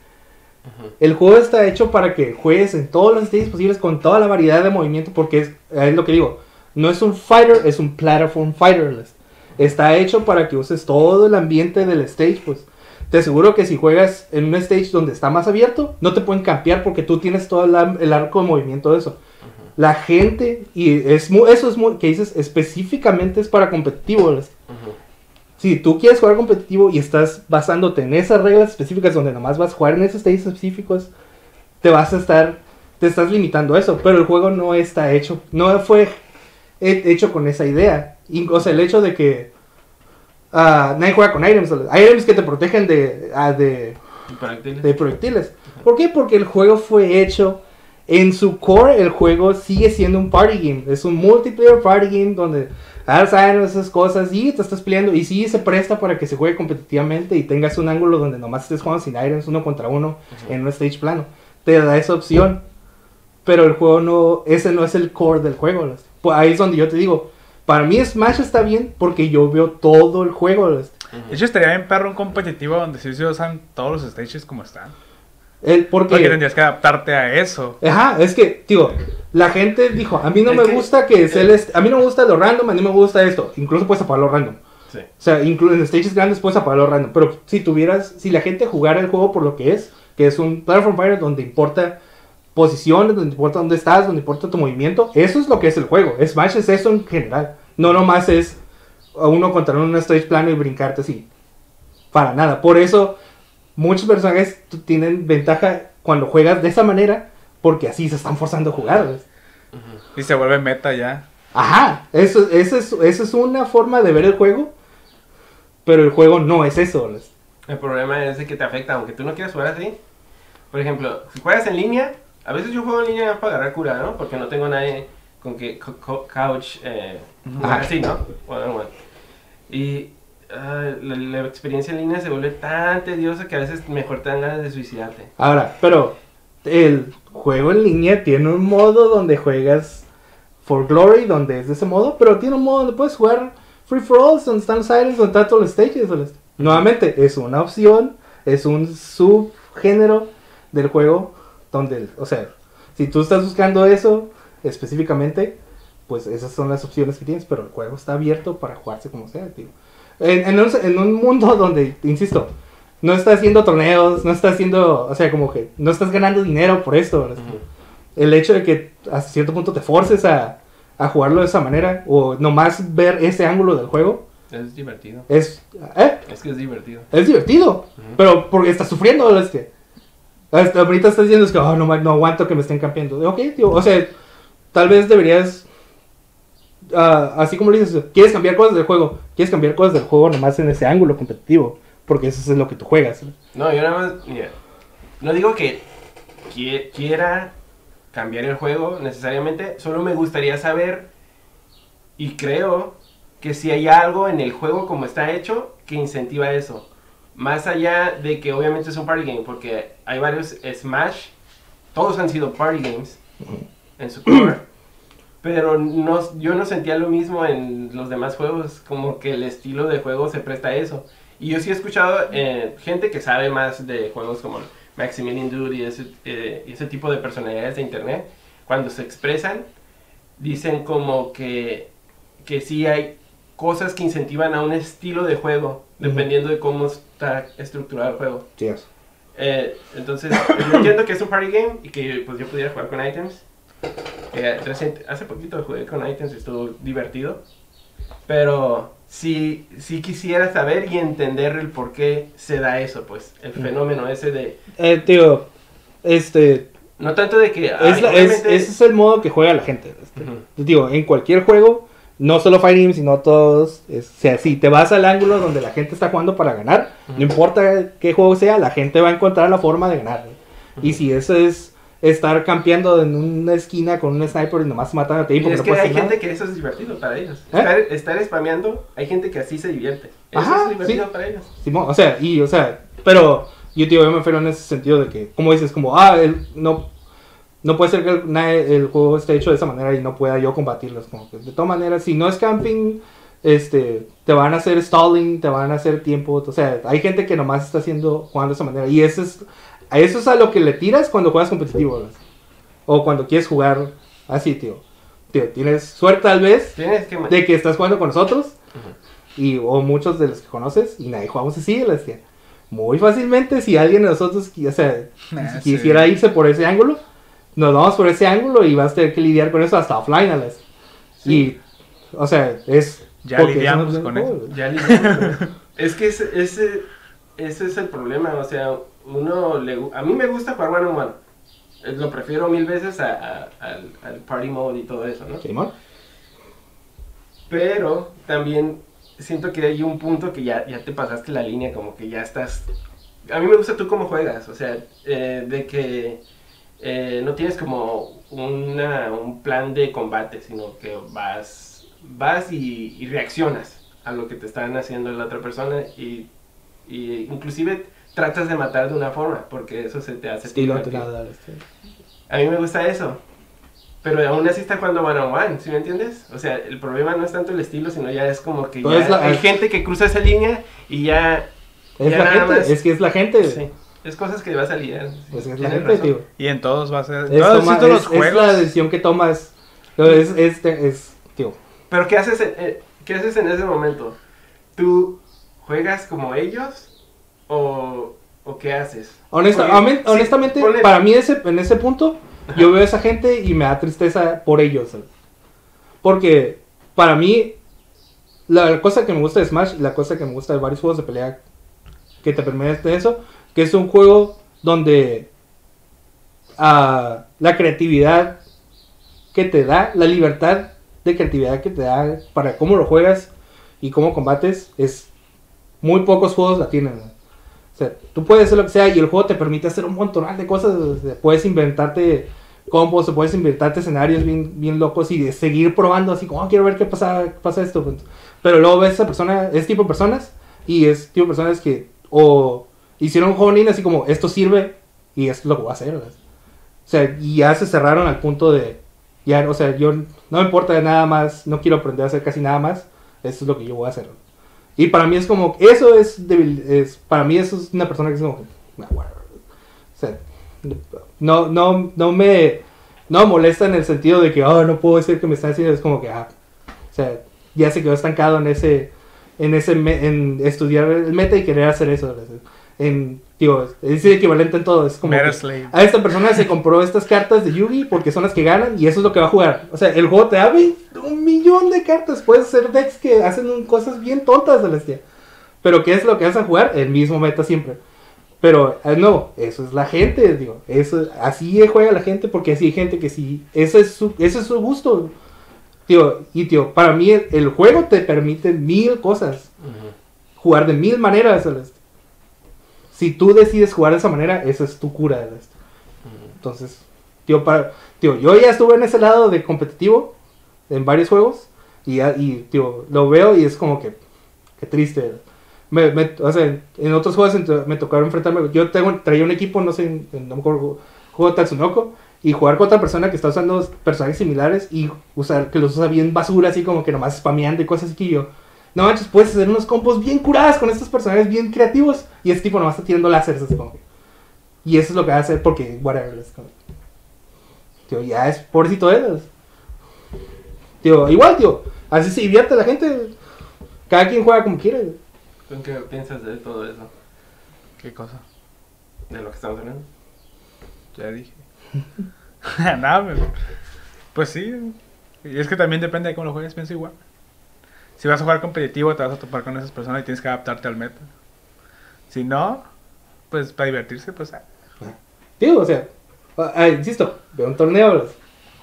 Speaker 2: El juego está hecho para que juegues en todos los stages posibles con toda la variedad de movimiento. Porque es, es lo que digo. No es un fighter, es un platform fighter. les. Está hecho para que uses todo el ambiente del stage. Pues te aseguro que si juegas en un stage donde está más abierto, no te pueden campear porque tú tienes todo el arco de movimiento de eso. La gente, y es mu- eso es muy, que dices, específicamente es para competitivo. Si tú quieres jugar competitivo y estás basándote en esas reglas específicas donde nomás vas a jugar en esos stages específicos, te vas a estar, te estás limitando a eso. Pero el juego no está hecho, no fue he- hecho con esa idea. Y, o sea, el hecho de que ah, nadie juega con items. Hay items que te protegen de, ah, de, de proyectiles. ¿Por qué? Porque el juego fue hecho. En su core, el juego sigue siendo un party game. Es un multiplayer party game donde items, esas cosas y te estás peleando. Y sí se presta para que se juegue competitivamente y tengas un ángulo donde nomás estés jugando sin items, uno contra uno, en un stage plano. Te da esa opción. Pero el juego no, ese no es el core del juego. Pues ahí es donde yo te digo, para mí Smash está bien porque yo veo todo el juego. las-
Speaker 3: De hecho, estaría bien perro un competitivo donde sí se usan todos los stages como están.
Speaker 2: El, porque,
Speaker 3: Porque tendrías que adaptarte a eso.
Speaker 2: Ajá, es que, digo, la gente dijo, a mí no
Speaker 1: Es
Speaker 2: me
Speaker 1: que-
Speaker 2: gusta que sea el a mí no me gusta lo random, a mí me gusta esto. Incluso puedes apagarlo random.
Speaker 1: Sí.
Speaker 2: O sea, inclu- en stages grandes puedes apagarlo random. Pero si tuvieras, si la gente jugara el juego por lo que es, que es un platform fighter donde importa posiciones, donde importa dónde estás, donde importa tu movimiento, eso es lo que es el juego. Smash es eso en general. No nomás es a uno contra uno en un stage plano y brincarte así. Para nada. Por eso, muchos personajes tienen ventaja cuando juegas de esa manera, porque así se están forzando a jugar. ¿ves?
Speaker 3: Y se vuelve meta ya.
Speaker 2: Ajá, eso, eso, es, eso es una forma de ver el juego, pero el juego no es eso. ¿ves?
Speaker 1: El problema es de que te afecta, aunque tú no quieras jugar así. Por ejemplo, si juegas en línea, a veces yo juego en línea para agarrar cura, ¿no? Porque no tengo nadie con que co- co- couch eh, así, ¿no? Y ah, la, experiencia en línea se vuelve tan tediosa que a veces mejor te dan ganas de suicidarte.
Speaker 2: Ahora, pero el juego en línea tiene un modo donde juegas For Glory, donde es de ese modo, pero tiene un modo donde puedes jugar Free for All, donde están los items, donde están todos los stages. Nuevamente, es una opción, es un subgénero del juego donde, o sea, si tú estás buscando eso específicamente, pues esas son las opciones que tienes, pero el juego está abierto para jugarse como sea, tío. En, en un, en un mundo donde, insisto, no estás haciendo torneos, no estás haciendo, o sea, como que no estás ganando dinero por esto. ¿verdad?
Speaker 1: Ujú.
Speaker 2: El hecho de que a cierto punto te forces a, a jugarlo de esa manera o nomás ver ese ángulo del juego
Speaker 1: Es divertido.
Speaker 2: es, ¿eh?
Speaker 1: Es que es divertido.
Speaker 2: es divertido,
Speaker 1: Ujú.
Speaker 2: pero porque estás sufriendo, es que hasta ahorita estás diciendo es que "Oh, no, no aguanto que me estén campeando. Ok, tío, o sea, tal vez deberías, ah, así como le dices, quieres cambiar cosas del juego, quieres cambiar cosas del juego nomás en ese ángulo competitivo, porque eso es lo que tú juegas. ¿no?
Speaker 1: Yo nada más, mira, no digo que qui- quiera cambiar el juego necesariamente, solo me gustaría saber y creo que si hay algo en el juego como está hecho que incentiva eso. Más allá de que obviamente es un party game, porque hay varios Smash, todos han sido party games en su core, pero no, yo no sentía lo mismo en los demás juegos, como que el estilo de juego se presta a eso. Y yo sí he escuchado eh, gente que sabe más de juegos como Maximilian Dude y ese, eh, y ese tipo de personalidades de internet, cuando se expresan, dicen como que que sí hay cosas que incentivan a un estilo de juego, dependiendo de cómo está estructurado el juego.
Speaker 2: Sí, es.
Speaker 1: Eh, entonces, yo entiendo que es un party game y que pues yo pudiera jugar con items. Eh, reciente- hace poquito jugué con items y estuvo divertido. Pero sí, sí quisiera saber y entender el por qué se da eso, pues. El
Speaker 2: Mm.
Speaker 1: fenómeno ese de...
Speaker 2: Eh, tío, este,
Speaker 1: No tanto de que...
Speaker 2: es
Speaker 1: ay,
Speaker 2: la- es- ese es el modo que juega la gente. este.
Speaker 1: Ujú.
Speaker 2: Digo, en cualquier juego, no solo Fire Emblem, sino todos. es- o sea, si te vas al ángulo donde la gente está jugando para ganar,
Speaker 1: Ujú.
Speaker 2: no importa qué juego sea, la gente va a encontrar la forma de ganar. Y si eso es estar campeando en una esquina con un sniper y nomás matan a ti
Speaker 1: Y
Speaker 2: porque
Speaker 1: es
Speaker 2: no
Speaker 1: que
Speaker 2: puedes
Speaker 1: hay gente que eso es divertido para ellos.
Speaker 2: ¿Eh?
Speaker 1: Estar, estar spameando, hay gente que así se divierte. Eso
Speaker 2: Ajá,
Speaker 1: es divertido
Speaker 2: sí.
Speaker 1: para ellos.
Speaker 2: Simón, o sea, y, o sea, pero yo, tío, yo me refiero en ese sentido de que, como dices, como, ah, el, no, no puede ser que el juego esté hecho de esa manera y no pueda yo combatirlos. Como que, de todas maneras, si no es camping, este, te van a hacer stalling, te van a hacer tiempo, o sea, hay gente que nomás está haciendo, jugando de esa manera. Y eso es, a eso es a lo que le tiras cuando juegas competitivo, ¿verdad? O cuando quieres jugar así, tío. Tío, tienes suerte tal vez
Speaker 1: Tienes que...
Speaker 2: de que estás jugando con nosotros y o muchos de los que conoces y nadie jugamos así les decía muy fácilmente si alguien de nosotros o sea,
Speaker 3: Ah,
Speaker 2: si
Speaker 3: sí.
Speaker 2: quisiera irse por ese ángulo nos vamos por ese ángulo y vas a tener que lidiar con eso hasta offline a las y o sea es
Speaker 3: Ya
Speaker 2: porque
Speaker 3: lidiamos
Speaker 2: eso no es
Speaker 3: con eso.
Speaker 2: juego.
Speaker 1: Ya lidiamos. es que ese, ese, ese es el problema, o sea, uno le, a mí me gusta jugar one on one. Lo prefiero mil veces a- a- al, al party mode y todo eso, ¿no? Pero también siento que hay un punto que ya, ya te pasaste la línea, como que ya estás... A mí me gusta tú cómo juegas, o sea, eh, de que eh, no tienes como una, un plan de combate, sino que vas, vas y, y reaccionas a lo que te están haciendo la otra persona y, y inclusive tratas de matar de una forma, porque eso se te hace...
Speaker 2: estilo nada, este.
Speaker 1: A mí me gusta eso. Pero aún así está jugando one on one, ¿sí me entiendes? O sea, el problema no es tanto el estilo, sino ya es como que
Speaker 2: Pues
Speaker 1: ya
Speaker 2: la-
Speaker 1: hay gente que cruza esa línea y ya...
Speaker 2: es
Speaker 1: ya
Speaker 2: la
Speaker 1: nada
Speaker 2: gente
Speaker 1: más-
Speaker 2: es que es la gente
Speaker 1: Sí, es cosas que vas a lidiar. sí,
Speaker 2: pues es la gente tío
Speaker 3: Y en todos va a ser.
Speaker 2: es,
Speaker 3: todos,
Speaker 2: toma-
Speaker 3: los
Speaker 2: es- es
Speaker 3: juegos.
Speaker 2: la decisión que tomas es es, es, tío
Speaker 1: Pero ¿qué haces, en, eh, ¿qué haces en ese momento? ¿Tú juegas como ellos o, o qué haces?
Speaker 2: Honesta-
Speaker 1: Porque,
Speaker 2: amen-
Speaker 1: sí,
Speaker 2: honestamente, para mí ese, en ese punto, yo veo a esa gente y me da tristeza por ellos. ¿sabes? Porque para mí, la cosa que me gusta de Smash y la cosa que me gusta de varios juegos de pelea que te permiten eso, que es un juego donde ah, la creatividad que te da, la libertad de creatividad que te da para cómo lo juegas y cómo combates, es muy pocos juegos la tienen. O sea, tú puedes hacer lo que sea y el juego te permite hacer un montón de cosas. puedes inventarte combos puedes inventarte escenarios bien, bien locos y seguir probando así como, "Oh, quiero ver qué pasa, qué pasa esto. Pero luego ves a esa persona, es tipo de personas y es tipo de personas que o hicieron un juego online así como, esto sirve y esto es lo que voy a hacer. O sea, y ya se cerraron al punto de, ya, o sea, yo no me importa nada más, no quiero aprender a hacer casi nada más, esto es lo que yo voy a hacer. Y para mí es como, eso es, debil- es para mí eso es una persona que es como, "Nah, whatever". o sea, no, no, no me, no molesta en el sentido de que, oh, no puedo decir que me están haciendo, es como que, ah, o sea, ya se quedó estancado en ese, en ese, en estudiar el meta y querer hacer eso. En, digo, es equivalente en todo, es como que a esta persona se compró estas cartas de Yugi porque son las que ganan y eso es lo que va a jugar. O sea, el juego te da un millón de cartas. Puedes hacer decks que hacen cosas bien tontas, Celestia. Pero ¿qué es lo que vas a jugar? El mismo meta siempre. Pero no, eso es la gente, digo. Eso, así juega la gente porque así hay gente que sí. Ese es su, ese es su gusto. Tío, y tío, para mí el, el juego te permite mil cosas. Jugar de mil maneras, Celeste. Si tú decides jugar de esa manera, esa es tu cura. Entonces, tío, para, tío, yo ya estuve en ese lado de competitivo en varios juegos y, y tío, lo veo y es como que, qué triste. Me, me- o sea, en otros juegos me tocaron enfrentarme. Yo tengo, traía un equipo, no sé, en- en- no me acuerdo, juego Tatsunoko y jugar con otra persona que está usando personajes similares y usar que los usa bien basura, así como que nomás spameando y cosas así que yo. No manches, puedes hacer unos combos bien curadas con estos personajes bien creativos y este tipo nomás está tirando láseres así como que. Y eso es lo que va a hacer porque, whatever, es como- Tío, ya es pobrecito de ellos. Tío, igual, tío. Así se divierte la gente. Cada quien juega como quiere.
Speaker 1: ¿Tú qué piensas de todo eso?
Speaker 3: ¿Qué cosa?
Speaker 1: De lo que estamos hablando.
Speaker 3: Ya dije. Nada, pero- pues sí. Y es que también depende de cómo lo juegues, pienso igual. Si vas a jugar competitivo, te vas a topar con esas personas y tienes que adaptarte al meta. Si no, pues para divertirse, pues. ah.
Speaker 2: Digo, o sea, ah, ah, insisto, ve a un torneo,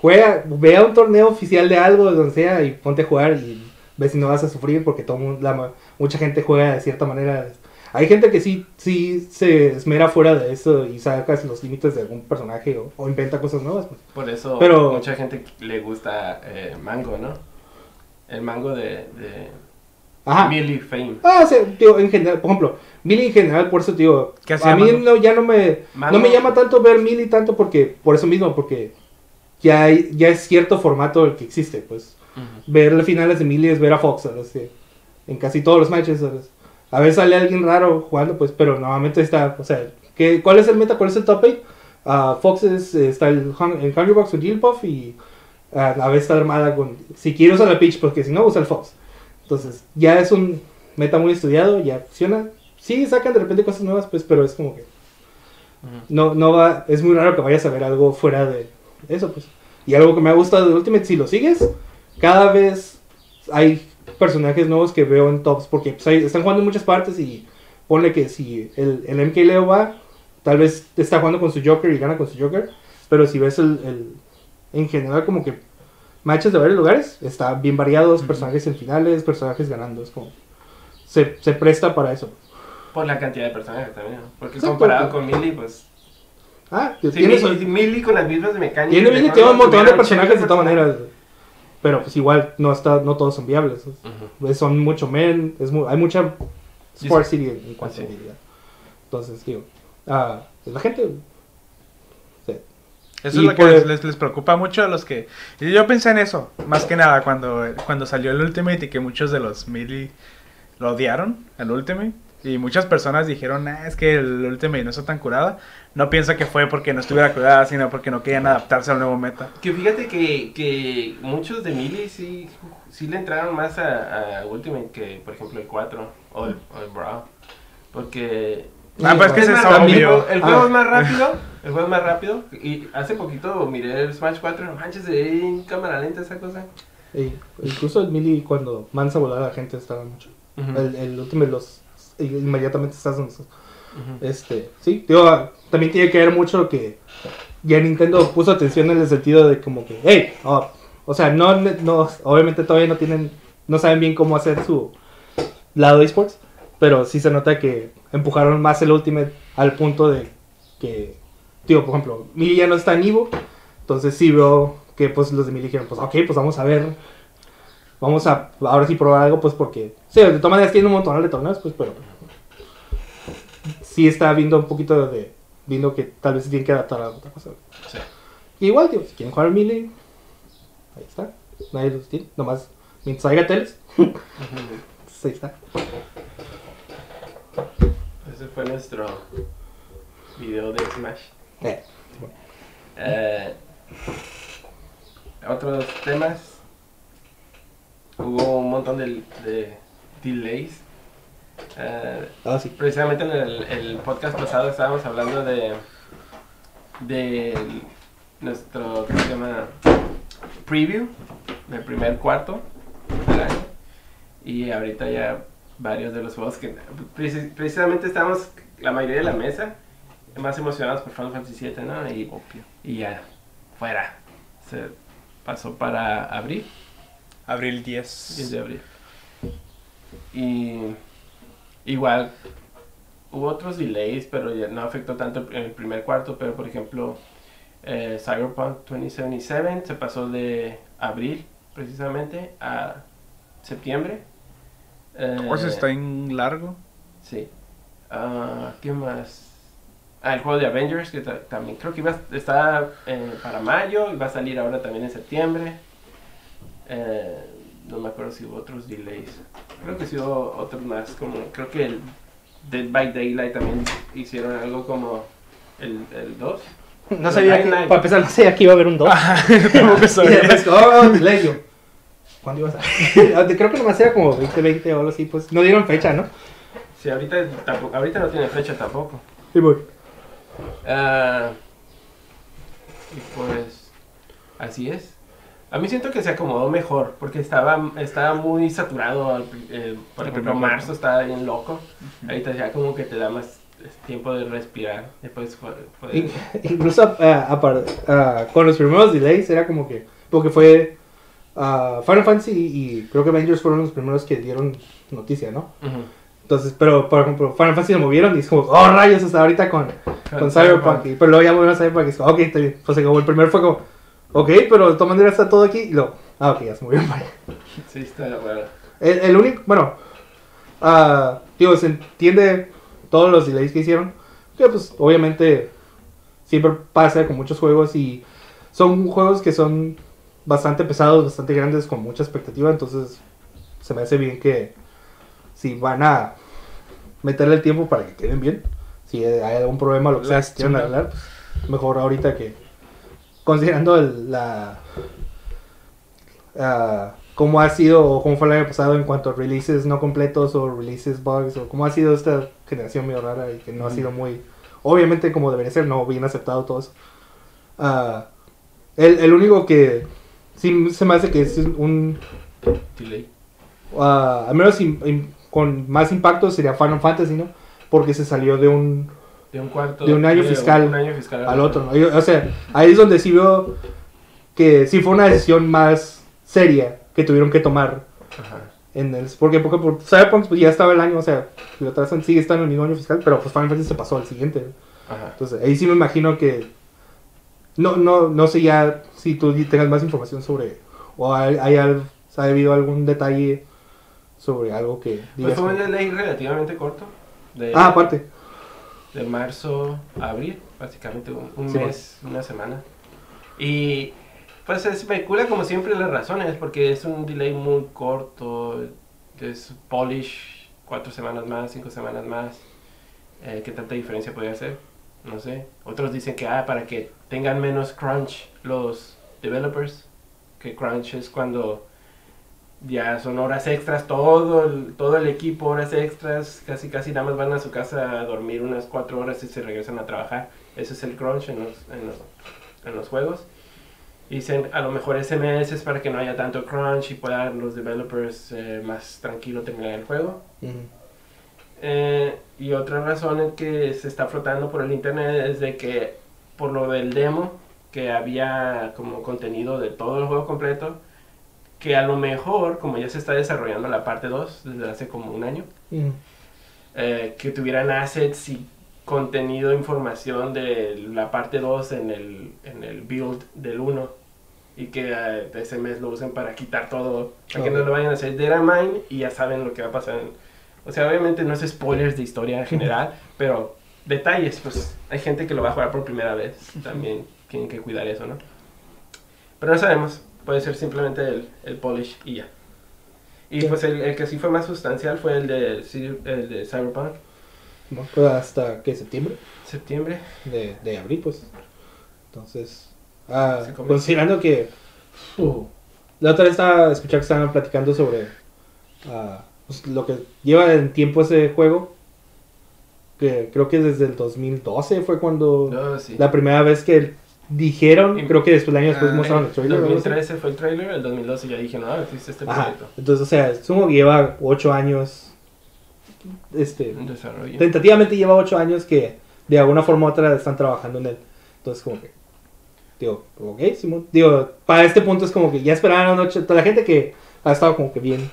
Speaker 2: juega, ve a un torneo oficial de algo, donde sea, y ponte a jugar y ve si no vas a sufrir porque todo mundo, la mucha gente juega de cierta manera. Hay gente que sí, sí se esmera fuera de eso y saca los límites de algún personaje o, o inventa cosas nuevas. pues.
Speaker 1: Por eso
Speaker 2: Pero-
Speaker 1: mucha gente le gusta eh, Mango, ¿no? El Mango de, de
Speaker 2: Ajá.
Speaker 1: Melee Fame.
Speaker 2: Ah, o sea, digo, en general, por ejemplo, Mili en general, por eso digo,
Speaker 3: ¿Qué hacía
Speaker 2: a mí no, ya no me,
Speaker 1: Mango-
Speaker 2: no me llama tanto ver Mili tanto porque, por eso mismo, porque ya, hay, ya es cierto formato el que existe, pues. ver las finales de Mili es ver a Fox, ¿sabes? Sí. En casi todos los matches, ¿sabes? A veces sale alguien raro jugando, pues, pero normalmente está, o sea, ¿qué, ¿cuál es el meta? ¿Cuál es el top 8? Fox es, está el, el Hungrybox con Jigglypuff y ah, a veces está armada con, si quiere usar la Peach, porque si no usa el Fox. Entonces, ya es un meta muy estudiado, ya funciona. Sí, sacan de repente cosas nuevas, pues, pero es como que no, no va, es muy raro que vayas a ver algo fuera de eso, pues. Y algo que me ha gustado de Ultimate, si lo sigues, cada vez hay personajes nuevos que veo en tops, porque pues, hay- están jugando en muchas partes y ponle que si el, el MK Leo va, tal vez está jugando con su Joker y gana con su Joker, pero si ves el, el- en general como que matches de varios lugares, está bien variados, personajes en finales, personajes ganando, es como, se, se presta para eso.
Speaker 1: Por la cantidad de personajes también, ¿no? Porque
Speaker 2: Exacto.
Speaker 1: comparado con Melee, pues...
Speaker 2: Ah,
Speaker 1: Si
Speaker 2: tiene,
Speaker 1: Melee, Melee con las mismas mecánicas...
Speaker 2: tiene,
Speaker 1: de
Speaker 2: tiene un montón de personajes de
Speaker 1: 80
Speaker 2: todas maneras, pero pues igual no, está, no todos son viables.
Speaker 1: Ujú.
Speaker 2: Pues son mucho men, es mu- hay mucha sparsity en, en cuanto
Speaker 1: Sí.
Speaker 2: a. Entonces, digo, pues la gente.
Speaker 3: Eso
Speaker 2: Y
Speaker 3: es lo que
Speaker 2: pues-
Speaker 3: les, les- les preocupa mucho a los que... Y yo pensé en eso, más que nada, cuando, cuando salió el Ultimate y que muchos de los melee lo odiaron, el Ultimate. Y muchas personas dijeron, "Ah, es que el Ultimate no está tan curada. No pienso que fue porque no estuviera curada, sino porque no querían adaptarse al nuevo meta.
Speaker 1: Que fíjate que, que muchos de Melee sí, sí le entraron más a, a Ultimate que, por ejemplo, el 4 o el, o el Brawl. Porque...
Speaker 3: Ah, pues es que
Speaker 1: es
Speaker 3: obvio.
Speaker 1: El juego
Speaker 2: Ah.
Speaker 1: es más rápido. El juego es más rápido. Y hace poquito miré el Smash 4. No manches, en cámara lenta esa cosa.
Speaker 2: Y incluso el Mili, cuando mansa volar a la gente, estaba mucho. El, el último, los. Inmediatamente estás en
Speaker 1: Ujú.
Speaker 2: Este, sí, digo, ah, también tiene que ver mucho que ya Nintendo puso atención en el sentido de como que, hey, oh, o sea, no, no, obviamente todavía no tienen, no saben bien cómo hacer su lado de esports, pero sí se nota que empujaron más el Ultimate al punto de que, digo, por ejemplo, Mili ya no está en Evo, entonces sí veo que pues los de Mili dijeron, pues ok, pues vamos a ver, vamos a ahora sí probar algo, pues porque, sí, de todas maneras tiene un montón de torneos, pues, pero sí está viendo un poquito de. Viendo que tal vez se tienen que adaptar a otra cosa.
Speaker 1: Sí.
Speaker 2: Igual, tío, si quieren jugar Melee, ahí está. Nadie los tiene. Nomás, mientras haya teles, pues ahí está.
Speaker 1: Ese fue nuestro video de Smash.
Speaker 2: Eh,
Speaker 1: Eh, otros temas. Hubo un montón de, de delays. Eh,
Speaker 2: ah, sí.
Speaker 1: precisamente en el, el podcast pasado estábamos hablando de de nuestro ¿cómo se llama? preview del primer cuarto del año y ahorita ya varios de los juegos que preci- precisamente estamos la mayoría de la mesa más emocionados por Final Fantasy VII ¿no? y, y ya fuera se pasó para abril
Speaker 3: Abril
Speaker 1: 10
Speaker 3: 10.
Speaker 1: de abril. Y igual hubo otros delays, pero ya no afectó tanto en el primer cuarto, pero por ejemplo eh, Cyberpunk 2077 se pasó de abril precisamente a septiembre. Eh,
Speaker 3: Pues está en largo.
Speaker 1: Sí. Ah, ¿Qué más? Ah, el juego de Avengers, que ta- también creo que iba a- está eh, para mayo y va a salir ahora también en septiembre. Eh, no me acuerdo si hubo otros delays. Creo que sí hubo otros más, como creo que el Dead by Daylight también hicieron algo como el, el 2.
Speaker 2: No sabía que, para empezar, no sabía que iba a haber un 2.
Speaker 3: Tampoco
Speaker 2: y
Speaker 3: sabía.
Speaker 2: después, oh, delay yo. ¿Cuándo ibas a.? Creo que nomás era como 2020 o algo así, pues. No dieron fecha, ¿no?
Speaker 1: Sí, ahorita, tampoco- ahorita no tiene fecha tampoco.
Speaker 2: Sí, voy.
Speaker 1: Ah, y pues, así es. A mí siento que se acomodó mejor, porque estaba, estaba muy saturado. eh, por
Speaker 3: El
Speaker 1: ejemplo, marzo estaba bien loco. Ahorita ya como que te da más tiempo de respirar. Después poder-
Speaker 2: Incluso ah, ah, con los primeros delays era como que. Porque fue. Ah, Final Fantasy y creo que Avengers fueron los primeros que dieron noticia, ¿no?
Speaker 1: Ujú.
Speaker 2: Entonces, pero por ejemplo, Final Fantasy lo movieron y es como, oh rayos, hasta ahorita con, con Cyberpunk. Y, pero luego ya movieron a Cyberpunk y es como, ok, está bien. Pues como el primer fue como, ok, pero de todas maneras está todo aquí. Y luego, ah, ok, ya se movieron para.
Speaker 1: Sí, está raro.
Speaker 2: El, el único, bueno, ah, digo, se entiende todos los delays que hicieron. Que pues obviamente siempre pasa con muchos juegos y son juegos que son bastante pesados, bastante grandes, con mucha expectativa. Entonces se me hace bien que si van a meterle el tiempo para que queden bien, si hay algún problema lo que sea, si quieren arreglar, pues, mejor ahorita que considerando el- la ah, cómo ha sido o cómo fue el año pasado en cuanto a releases no completos o releases bugs o cómo ha sido esta generación medio rara y que no ha sido muy obviamente como debería ser no bien aceptado todo eso Ah, el, el único que sí se me hace que es un
Speaker 1: Delay.
Speaker 2: ah, al menos con más impacto sería Final Fantasy no porque se salió de un
Speaker 1: De un cuarto.
Speaker 2: De un año fiscal
Speaker 1: un año fiscal
Speaker 2: al otro. ¿no? Yo- o sea, ahí es donde sí veo que sí fue una decisión más seria que tuvieron que tomar.
Speaker 1: Ajá.
Speaker 2: En el, porque, porque, porque Cyberpunk pues, ya estaba el año, o sea, lo trazan, sigue estando en el mismo año fiscal, pero pues Final Fantasy se pasó al siguiente.
Speaker 1: Ajá.
Speaker 2: Entonces, ahí sí me imagino que. No, no, no sé ya si tú tengas más información sobre. O hay, hay ha habido algún detalle sobre algo que
Speaker 1: Pues
Speaker 2: digas.
Speaker 1: fue un
Speaker 2: como-
Speaker 1: delay relativamente corto. De,
Speaker 2: ah, aparte.
Speaker 1: de marzo a abril, básicamente un, un
Speaker 2: Sí,
Speaker 1: mes, una semana. Y pues se especula como siempre las razones, porque es un delay muy corto, es polish, cuatro semanas más, cinco semanas más. Eh, ¿Qué tanta diferencia podría hacer? No sé. Otros dicen que ah, para que tengan menos crunch los developers, que crunch es cuando ya son horas extras, todo el, todo el equipo horas extras, casi casi nada más van a su casa a dormir unas cuatro horas y se regresan a trabajar. Ese es el crunch en los, en los, juegos. Dicen, a lo mejor ese mes es para que no haya tanto crunch y puedan los developers eh, más tranquilo terminar el juego. Eh, y otra razón en que se está flotando por el internet es de que por lo del demo, que había como contenido de todo el juego completo, que a lo mejor, como ya se está desarrollando la parte 2 desde hace como un año,
Speaker 2: Ujú.
Speaker 1: eh, que tuvieran assets y contenido, información de la parte 2 en el, en el build del 1 y que eh, ese mes lo usen para quitar todo, para que no lo vayan a hacer data mine y ya saben lo que va a pasar. en- o sea, obviamente no es spoilers de historia en general, pero detalles, pues hay gente que lo va a jugar por primera vez, también tienen que cuidar eso, ¿no? Pero no sabemos, puede ser simplemente el, el polish y ya. Y
Speaker 2: Sí.
Speaker 1: pues el, el que sí fue más sustancial fue el de, el de Cyberpunk,
Speaker 2: ¿no? Pues hasta que septiembre.
Speaker 1: septiembre.
Speaker 2: de, de abril, pues. Entonces, ah, considerando que uh, la otra vez estaba escuchando que estaban platicando sobre ah, pues, lo que lleva en tiempo ese juego, que creo que desde el 2012 fue cuando
Speaker 1: No, sí.
Speaker 2: la primera vez que dijeron,
Speaker 1: Y-
Speaker 2: creo que después el año después
Speaker 3: Ah,
Speaker 2: mostraron el trailer. o algo así.
Speaker 1: 2013 fue el trailer, el 2012 ya dije, no, existe este
Speaker 2: Ajá,
Speaker 1: proyecto
Speaker 2: entonces, o sea, que lleva 8 años, este,
Speaker 1: desarrollo.
Speaker 2: tentativamente lleva 8 años que de alguna forma u otra están trabajando en él. Entonces, como que, digo, ok, Simón. Digo, para este punto es como que ya esperaron 8, toda la gente que ha estado como que bien,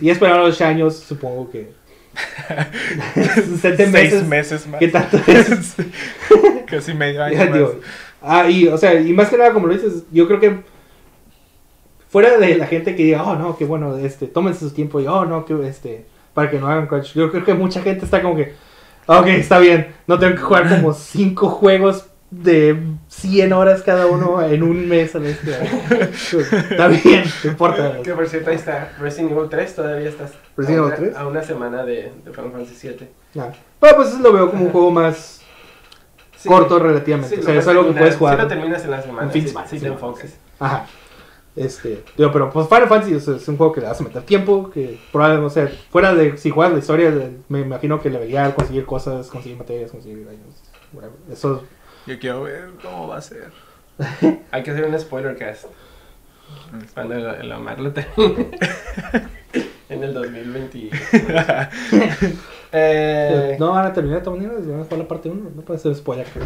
Speaker 2: ya esperaron 8 años, supongo que. 7
Speaker 3: Seis
Speaker 2: meses.
Speaker 3: meses más.
Speaker 2: ¿Qué tanto es?
Speaker 3: Casi medio año
Speaker 2: Ya,
Speaker 3: más.
Speaker 2: digo, ah, y, o sea, y más que nada, como lo dices, yo creo que fuera de la gente que diga, oh, no, qué bueno, este, tómense su tiempo y, oh, no, que, este, para que no hagan crunch. Yo creo que mucha gente está como que, ok, está bien, no tengo que jugar como 5 juegos de 100 horas cada uno en un mes. a la está bien, no importa.
Speaker 1: Que por cierto, ahí está Resident Evil 3, todavía estás
Speaker 2: Resident
Speaker 1: a,
Speaker 2: Evil
Speaker 1: una,
Speaker 2: 3.
Speaker 1: a una semana de, de Final Fantasy 7.
Speaker 2: Ah, Bueno, pues lo veo como un juego más corto relativamente. o sea, es algo que puedes jugar.
Speaker 1: Si lo terminas en la semana,
Speaker 2: Un fin de
Speaker 1: si,
Speaker 2: semana,
Speaker 1: si
Speaker 2: sí,
Speaker 1: te enfocas.
Speaker 2: Ajá. Este, digo, pero pues Final Fantasy es, es un juego que le vas a meter tiempo, que probablemente, o sea, fuera de si juegas la historia, me imagino que le vería conseguir cosas, conseguir materias, conseguir daños, whatever. Eso,
Speaker 3: Yo quiero ver cómo va a ser.
Speaker 1: Hay que hacer un spoiler cast. Cuando el, el Omar lo termine. en el 2020. eh,
Speaker 2: no van a terminar de todas maneras, van a jugar la parte 1, no puede ser spoiler. que es-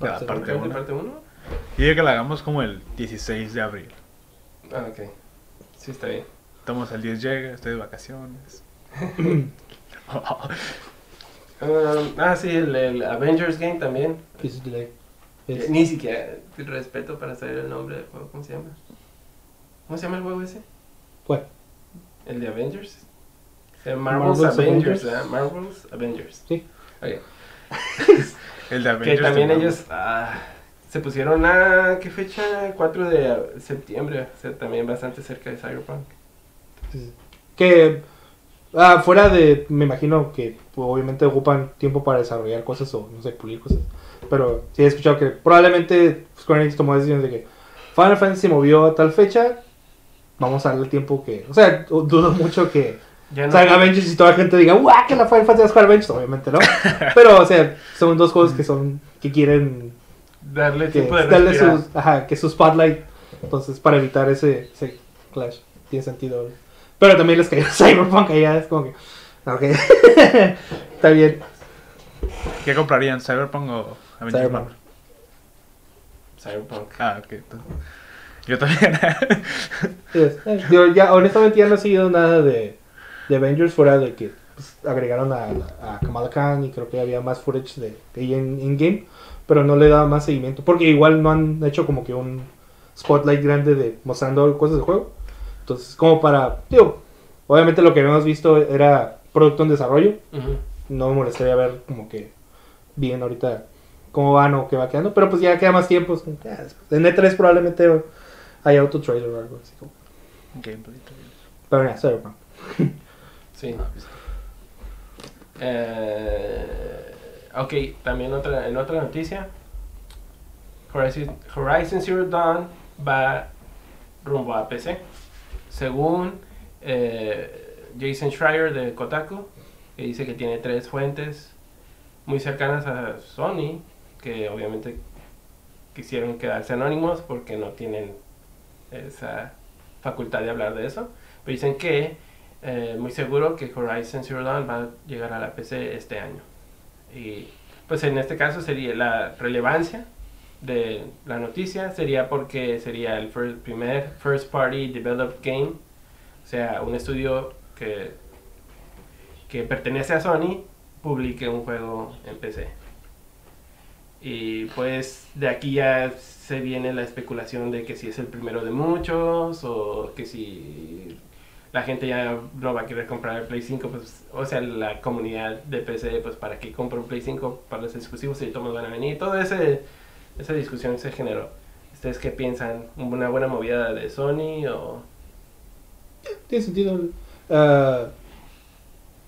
Speaker 3: La parte
Speaker 1: ¿de
Speaker 3: uno.
Speaker 1: parte 1?
Speaker 3: Y que la hagamos como el 16 de abril.
Speaker 1: Ah, ok. Sí, está bien.
Speaker 3: Estamos el 10 llega, estoy de vacaciones.
Speaker 1: Um, ah, sí, el, el Avengers Game también.
Speaker 2: Piece of delay.
Speaker 1: Eh,
Speaker 2: Es-
Speaker 1: Ni siquiera respeto para saber el nombre del juego. ¿Cómo se llama? ¿Cómo se llama el juego ese?
Speaker 2: ¿Cuál?
Speaker 1: ¿El de Avengers? Marvel's,
Speaker 2: Marvel's
Speaker 1: Avengers,
Speaker 2: Avengers.
Speaker 1: ¿verdad? Marvel's Avengers.
Speaker 2: Sí.
Speaker 3: El de
Speaker 1: Que
Speaker 3: Avengers.
Speaker 1: también
Speaker 3: de
Speaker 1: ellos ah, se pusieron a. ¿Qué fecha? 4 de septiembre. O sea, también bastante cerca de Cyberpunk.
Speaker 2: Que ah, fuera de, me imagino que obviamente ocupan tiempo para desarrollar cosas o no sé, pulir cosas. Pero sí he escuchado que probablemente Square Enix tomó decisiones de que Final Fantasy se movió a tal fecha, vamos a darle el tiempo que... O sea, dudo mucho que
Speaker 1: no.
Speaker 2: salga Avengers y toda la gente diga, ¡guau! Que la Final Fantasy va a jugar Avengers, obviamente no. Pero, o sea, son dos juegos que son, que quieren
Speaker 1: darle
Speaker 2: que
Speaker 1: tiempo de
Speaker 2: darle
Speaker 1: respirar.
Speaker 2: sus, ajá, que su spotlight. Entonces, para evitar ese, ese clash, tiene sentido. Pero también les cayó Cyberpunk allá, es como que. Ok. Está bien.
Speaker 3: ¿Qué comprarían? ¿Cyberpunk o Avengers?
Speaker 2: Cyberpunk.
Speaker 3: Marvel?
Speaker 1: Cyberpunk.
Speaker 3: Ah, ok. Yo también.
Speaker 2: Yes. Eh, Digo, ya, honestamente, ya no he seguido nada de, de Avengers fuera de que pues, agregaron a, a Kamala Khan y creo que había más footage de, de ella en, en game. Pero no le daba más seguimiento. Porque igual no han hecho como que un spotlight grande de mostrando cosas del juego. Entonces, como para. Digo, obviamente lo que habíamos visto era producto en desarrollo. No me molestaría ver como que bien ahorita cómo van o qué va quedando, pero pues ya queda más tiempo. ah. En E3 probablemente hay auto trailer o algo así. Como,
Speaker 3: Gameplay también.
Speaker 2: pero ya, Cyberpunk.
Speaker 1: Sí. Eh, ok, también otra, en otra noticia. Horizon, Horizon Zero Dawn va rumbo a PC. Según eh, Jason Schreier de Kotaku, que dice que tiene tres fuentes muy cercanas a Sony, que obviamente quisieron quedarse anónimos porque no tienen esa facultad de hablar de eso. Pero dicen que eh, muy seguro que Horizon Zero Dawn va a llegar a la PC este año. Y pues en este caso sería la relevancia de la noticia sería porque sería el fir- primer first party developed game, o sea, un estudio que que pertenece a Sony publique un juego en PC. Y pues de aquí ya se viene la especulación de que si es el primero de muchos o que si la gente ya no va a querer comprar el Play 5, pues, o sea, la comunidad de PC, pues, ¿para qué compro un Play 5 para los exclusivos si todos van a venir? Toda esa discusión se generó. ¿Ustedes qué piensan? ¿Una buena movida de Sony o...?
Speaker 2: Tiene sentido. Ah,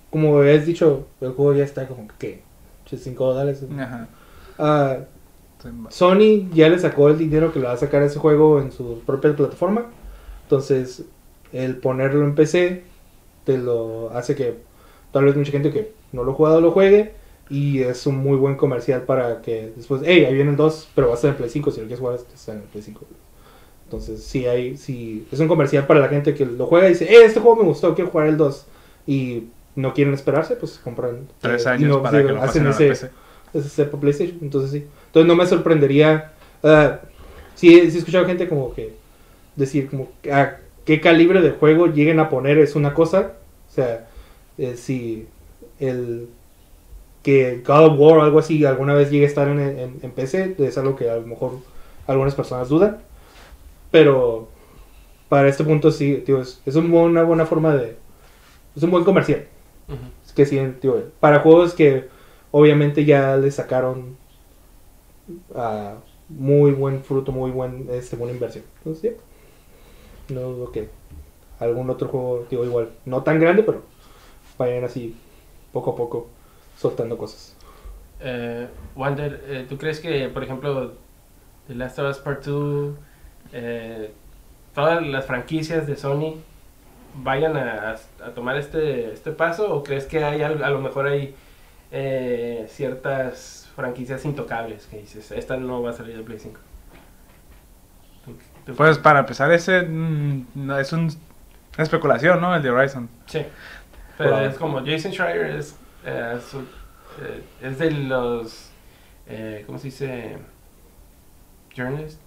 Speaker 2: como has dicho, el juego ya está como que 5 dólares.
Speaker 3: Ajá. Ma-
Speaker 2: Sony ya le sacó el dinero que le va a sacar a ese juego en su propia plataforma. Entonces, el ponerlo en PC te lo hace que tal vez mucha gente que no lo ha jugado lo juegue. Y es un muy buen comercial para que después, hey, ahí viene el 2, pero va a estar en Play 5. Si lo quieres jugar, está en el Play 5. Entonces, sí, hay, sí, es un comercial para la gente que lo juega y dice, eh, este juego me gustó, quiero jugar el 2. Y no quieren esperarse, pues compran.
Speaker 3: Tres
Speaker 2: eh, y
Speaker 3: años
Speaker 2: no,
Speaker 3: para
Speaker 2: sí,
Speaker 3: que lo
Speaker 2: hacen
Speaker 3: a
Speaker 2: ese,
Speaker 3: PC.
Speaker 2: ese PlayStation, entonces sí. Entonces no me sorprendería. ah, sí, sí he escuchado gente como que decir como a qué calibre de juego lleguen a poner es una cosa. O sea, eh, si el que God of War o algo así alguna vez llegue a estar en, en, en PC, es algo que a lo mejor algunas personas dudan. Pero para este punto sí, tío, es, es una buena forma de... Es un buen comercial. Que sí, tío, para juegos que obviamente ya le sacaron ah, muy buen fruto, muy buen, este, buena inversión. Entonces, ya. No dudo que algún otro juego, digo, igual, no tan grande, pero vayan así poco a poco soltando cosas.
Speaker 1: Eh, Wander, eh, ¿tú crees que, por ejemplo, The Last of Us Part 2 eh, todas las franquicias de Sony vayan a, a tomar este, este paso o crees que hay a lo mejor hay eh, ciertas franquicias intocables que dices, esta no va a salir de Play 5? ¿Tú- tú-
Speaker 3: Pues para empezar, ese mm, es un, una especulación, ¿no? El de Horizon.
Speaker 1: Sí. Pero
Speaker 2: Wow.
Speaker 1: es como Jason Schreier es, eh, su- eh, es de los, eh, ¿cómo se dice? Journalists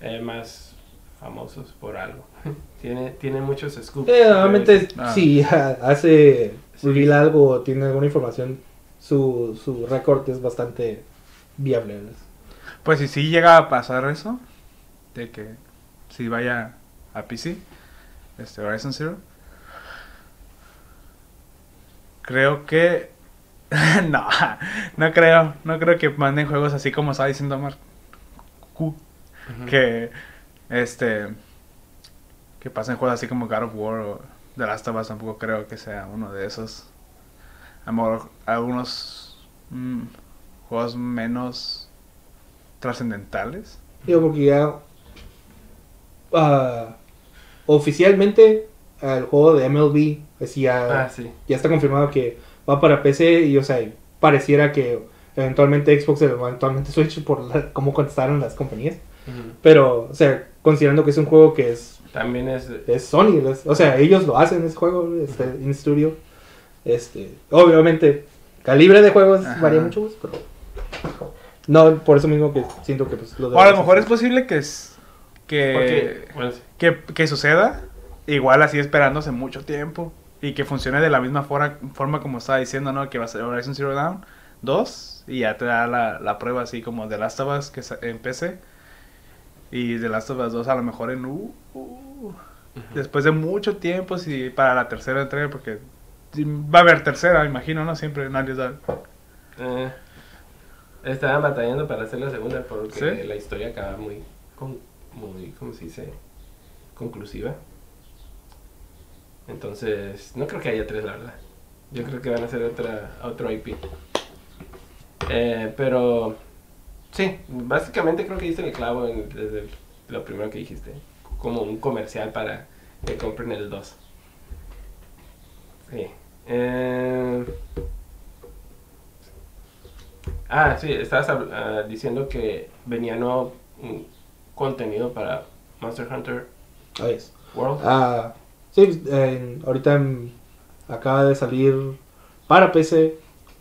Speaker 1: eh, más famosos por algo. tiene, tiene muchos scoops.
Speaker 2: Eh, normalmente,
Speaker 3: Ah.
Speaker 2: si ha- hace
Speaker 1: Sí.
Speaker 2: reveal algo o tiene alguna información, su, su récord es bastante viable.
Speaker 3: Pues si sí llega a pasar eso, de que si vaya a PC, este Horizon Zero, creo que no, no creo, no creo que manden juegos así como estaba diciendo Mark, Q, Que este que pasen juegos así como God of War o The Last of Us tampoco creo que sea uno de esos. A lo mejor algunos mm, juegos menos trascendentales.
Speaker 2: Digo, porque ya ah, oficialmente el juego de MLB así ya,
Speaker 1: Ah, sí.
Speaker 2: ya está confirmado que va para PC y o sea, pareciera que eventualmente Xbox eventualmente Switch por la- cómo contestaron las compañías. Pero, o sea, considerando que es un juego que es
Speaker 1: También es...
Speaker 2: es Sony, es- o sea, ellos lo hacen ese juego, este, in studio. Este, obviamente, calibre de juegos
Speaker 3: Ajá.
Speaker 2: varía mucho, pues, pero no, por eso mismo que siento que pues lo de
Speaker 3: O a lo mejor es posible que es que,
Speaker 1: Porque, bueno, sí.
Speaker 3: que, que suceda igual así esperándose mucho tiempo y que funcione de la misma fora- forma como estaba diciendo, ¿no? Que va a ser Horizon Zero Dawn 2 y ya te da la, la prueba así como de Last of Us que PC y de Last of Us 2 a lo mejor en uh, uh, después de mucho tiempo si para la tercera entrega porque va a haber tercera, imagino, ¿no? Siempre nadie sabe.
Speaker 1: Eh, estaban batallando para hacer la segunda porque
Speaker 3: ¿Sí?
Speaker 1: la historia acaba muy, con- muy, ¿cómo se dice? Conclusiva. Entonces, no creo que haya tres, la verdad. Yo creo que van a hacer otra, otro IP. Eh, pero, sí, básicamente creo que diste el clavo en- desde lo primero que dijiste. Como un comercial para que compren el 2. Sí. Eh, Ah, sí, estabas ah, diciendo que venía nuevo mm, contenido para Monster Hunter. World.
Speaker 2: Ah, sí, en- ahorita en- acaba de salir para PC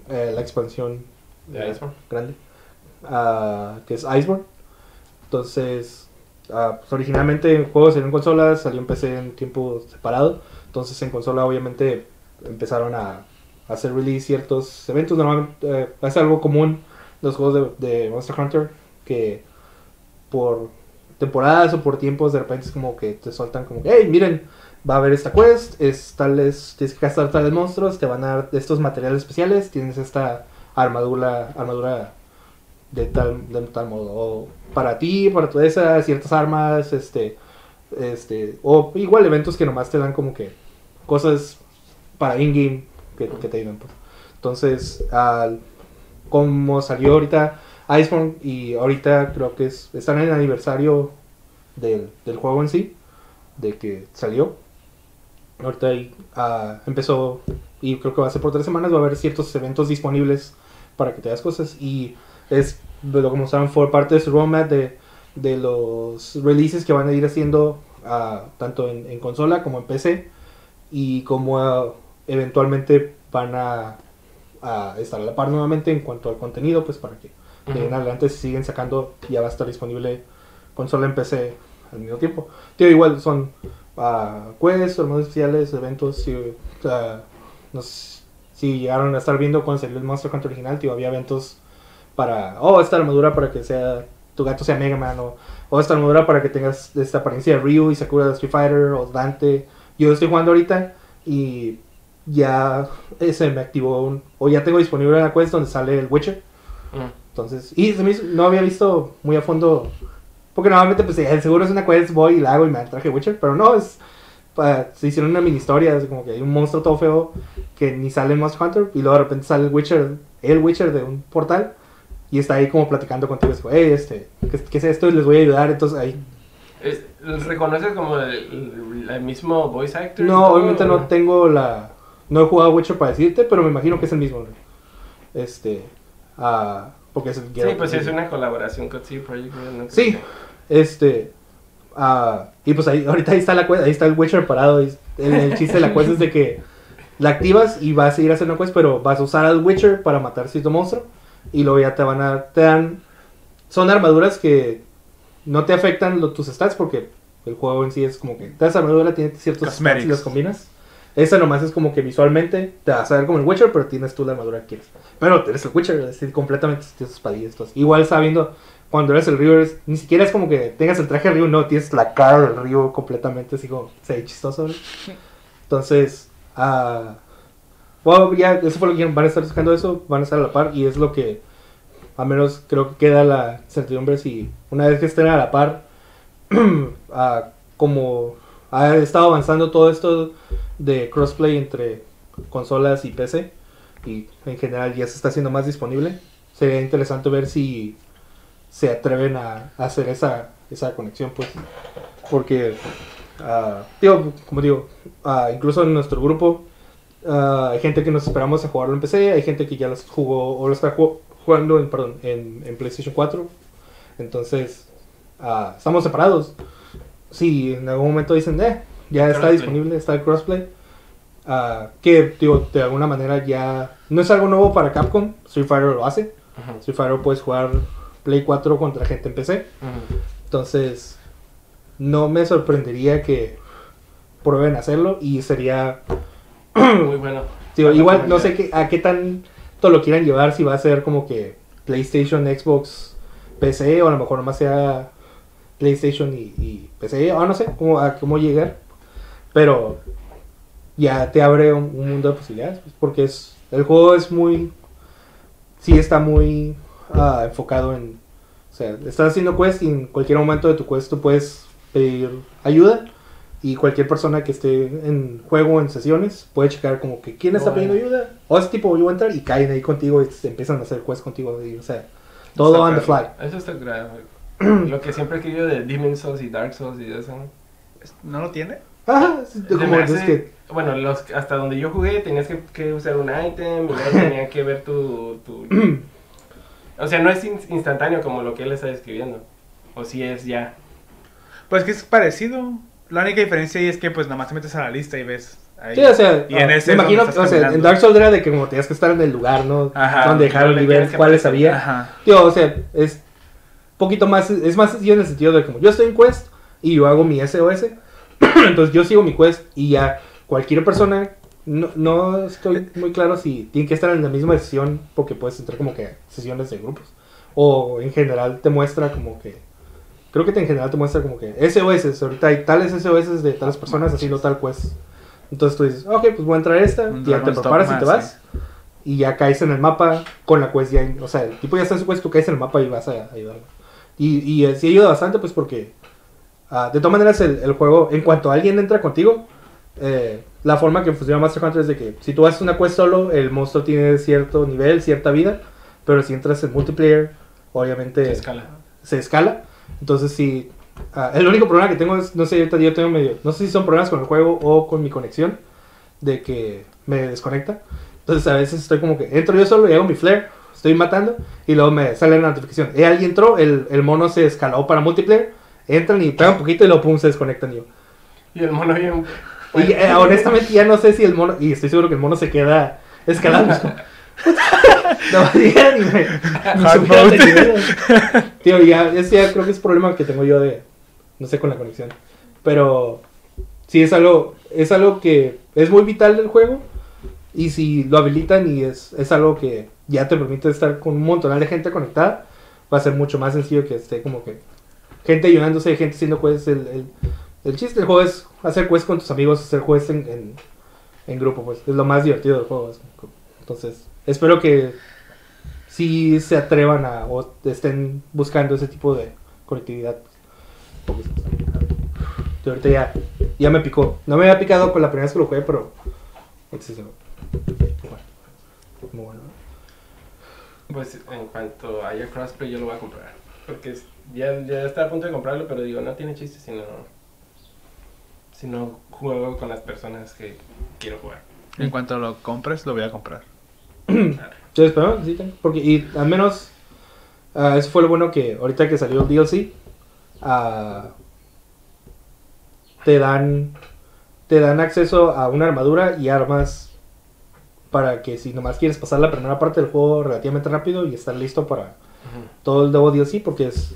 Speaker 2: eh, la expansión
Speaker 1: De
Speaker 2: eh,
Speaker 1: Iceborne.
Speaker 2: grande, ah, que es Iceborne. Entonces, ah, pues originalmente el juego salió en consolas, salió en PC en tiempo separado. Entonces en consola obviamente empezaron a hacer release ciertos eventos. Normalmente eh, es algo común los juegos de, Monster Hunter que por temporadas o por tiempos de repente es como que te sueltan como hey, miren, va a haber esta quest, es tales, tienes que cazar tales monstruos, te van a dar estos materiales especiales, tienes esta armadura, armadura de tal, de tal modo, o para ti, para tu esa, ciertas armas, este, este, o igual eventos que nomás te dan como que cosas para in-game que, te ayudan, pues. Entonces, al- como salió ahorita Iceborne y ahorita creo que es, están en el aniversario del, del juego en sí, de que salió. Ahorita ah, empezó y creo que va a ser por tres semanas, va a haber ciertos eventos disponibles para que te hagas cosas y es de lo que mostraron fue parte de su roadmap de, de los releases que van a ir haciendo ah, tanto en, en consola como en PC y como ah, eventualmente van a, a estar a la par nuevamente en cuanto al contenido pues para que de ahí en adelante si siguen sacando ya va a estar disponible consola en PC al mismo tiempo. Tío, igual son uh, quests, hormonas especiales, eventos. Si, ah, no sé si llegaron a estar viendo cuando salió el Monster Hunter original, tío, había eventos para, oh, esta armadura para que sea tu gato sea Mega Man, o, o esta armadura para que tengas esta apariencia de Ryu y Sakura de Street Fighter, o Dante. Yo estoy jugando ahorita y ya ese me activó un, o ya tengo disponible una quest donde sale el Witcher.
Speaker 1: Ujú.
Speaker 2: Entonces, y se no había visto muy a fondo. Porque normalmente, pues, el seguro es una quest, voy y la hago y me traje Witcher. Pero no, es. pa- se hicieron una mini historia, es como que hay un monstruo todo feo que ni sale en Monster Hunter. Y luego de repente sale el Witcher, el Witcher de un portal. Y está ahí como platicando contigo. Es como, hey, este, ¿qué, qué es esto? Y les voy a ayudar. Entonces ahí
Speaker 1: Eh, ¿Reconoces como el, mismo voice actor?
Speaker 2: No, obviamente
Speaker 1: o-
Speaker 2: no tengo la. No he jugado Witcher para decirte, pero me imagino que es el mismo. Este. ah, porque es el
Speaker 1: Sí, pues es una colaboración con CD Projekt ¿no?
Speaker 2: Sí, este. ah, y pues ahí, ahorita ahí está la ahí está el Witcher parado. y El, el chiste de la quest es de que la activas y vas a seguir haciendo la quest, pero vas a usar al Witcher para matar cierto monstruo. Y luego ya te van a. Te dan. Son armaduras que no te afectan lo- tus stats porque el juego en sí es como que. Te das armadura, tiene ciertos stats y los combinas. Esa nomás es como que visualmente te vas a ver como el Witcher, pero tienes tú la armadura que quieres. Pero eres el Witcher, es decir, completamente tienes espadillas. todas. Igual sabiendo, cuando eres el Río, es- ni siquiera es como que tengas el traje de Río, no, tienes la cara del Río completamente, así como, se ve chistoso. ¿no? Entonces, ah bueno, ya, eso fue lo que van a estar buscando eso, van a estar a la par, y es lo que, al menos creo que queda la certidumbre si una vez que estén a la par, ah, como ha estado avanzando todo esto de crossplay entre consolas y PC y en general ya se está haciendo más disponible. Sería interesante ver si se atreven a, a hacer esa, esa conexión, pues. Porque, ah, digo, como digo, ah, incluso en nuestro grupo ah, hay gente que nos esperamos a jugarlo en PC, hay gente que ya los jugó o lo está ju- jugando en, perdón, en, en PlayStation 4. Entonces, ah, estamos separados. Si en algún momento dicen, eh, ya está
Speaker 1: Crossplay.
Speaker 2: disponible, está el crossplay. ah, que digo, de alguna manera ya no es algo nuevo para Capcom. Street Fighter lo hace.
Speaker 1: Ujú,
Speaker 2: Street Fighter puedes jugar Play 4 contra gente en PC. Entonces, no me sorprendería que prueben hacerlo y sería
Speaker 1: Muy bueno.
Speaker 2: Digo, igual no sé qué, a qué tanto lo quieran llevar, si va a ser como que PlayStation, Xbox, PC, o a lo mejor nomás sea PlayStation y, y PC, o no sé cómo, a cómo llegar. Pero ya te abre un, un mundo de posibilidades, pues, porque es el juego es muy... Sí está muy ah, enfocado en... O sea, estás haciendo quest y en cualquier momento de tu quest tú puedes pedir ayuda. Y cualquier persona que esté en juego, en sesiones, puede checar como que quién está pidiendo ayuda. O es tipo, yo voy a entrar y caen ahí contigo y se empiezan a hacer quest contigo. y, o sea, todo
Speaker 1: Está
Speaker 2: on the fly.
Speaker 1: Eso está grave. Lo que siempre he querido de Demon's Souls y Dark Souls y eso.
Speaker 3: ¿No lo tiene?
Speaker 2: Ajá, como
Speaker 1: hace-
Speaker 2: que...
Speaker 1: Bueno, los, hasta donde yo jugué tenías que, que usar un item y luego tenía que ver tu, tu... O sea, no es in- instantáneo como lo que él está describiendo. O si es ya.
Speaker 3: Pues que es parecido. La única diferencia ahí es que pues nada más te metes a la lista y ves. Ahí.
Speaker 2: Sí, o sea,
Speaker 3: y en
Speaker 2: ah,
Speaker 3: ese
Speaker 2: me imagino, o sea, en. Dark Souls era de que como tenías que estar en el lugar, ¿no?
Speaker 3: Ajá,
Speaker 2: Donde dejaron y ver cuáles había.
Speaker 3: Ajá.
Speaker 2: Tío, o sea, es poquito más, es más sencillo en el sentido de como yo estoy en quest y yo hago mi SOS, entonces yo sigo mi quest y ya cualquier persona, no, no estoy muy claro si tiene que estar en la misma sesión porque puedes entrar como que sesiones de grupos o en general te muestra como que, creo que en general te muestra como que SOS, ahorita hay tales SOS de tales personas haciendo tal quest. Entonces tú dices, ok, pues voy a entrar a esta,
Speaker 3: Un
Speaker 2: y ya te preparas y te vas y ya caes en el mapa con la quest ya, o sea, el tipo ya está en su quest, tú caes en el mapa y vas a ayudarlo. Y, y eh, sí ayuda bastante, pues porque ah, de todas maneras el, el juego, en cuanto alguien entra contigo, eh, la forma que funciona Master Hunter es de que si tú haces una quest solo, el monstruo tiene cierto nivel, cierta vida, pero si entras en multiplayer, obviamente
Speaker 1: Se escala.
Speaker 2: se escala. Entonces sí, ah, el único problema que tengo es, no sé, ahorita yo tengo medio, no sé si son problemas con el juego o con mi conexión, de que me desconecta. Entonces a veces estoy como que entro yo solo y hago mi flare, estoy matando y luego me sale la notificación. Eh, alguien entró, el, el mono se escaló para multiplayer, entran y pegan un poquito y luego pum, se desconectan y yo.
Speaker 1: Y el mono bien...
Speaker 2: Y eh, honestamente ya no sé si el mono, y estoy seguro que el mono se queda escalando. no digan y me, me Tío, ya, ese ya creo que es problema que tengo yo de, no sé, con la conexión. Pero sí es algo, es algo que es muy vital del juego. Y si lo habilitan y es, es algo que ya te permite estar con un montón de gente conectada, va a ser mucho más sencillo que esté como que gente ayudándose, gente haciendo quests. El, el, el chiste del juego es hacer quests con tus amigos, hacer quests en, en, en grupo, pues es lo más divertido del juego. es- Entonces, espero que si se atrevan a o estén buscando ese tipo de conectividad. Y ahorita ya, ya me picó. No me había picado con la primera vez que lo jugué, pero. sí, bueno, muy bueno.
Speaker 1: Pues en cuanto haya crossplay yo lo voy a comprar. Porque ya, ya está a punto de comprarlo, pero digo, no tiene chiste si no, si no juego con las personas que quiero jugar.
Speaker 3: En cuanto lo compres, lo voy a comprar.
Speaker 2: Yo espero, sí, porque y al menos ah, eso fue lo bueno que ahorita que salió el DLC ah, te dan te dan acceso a una armadura y armas para que si nomás quieres pasar la primera parte del juego relativamente rápido y estar listo para todo el nuevo DLC porque es,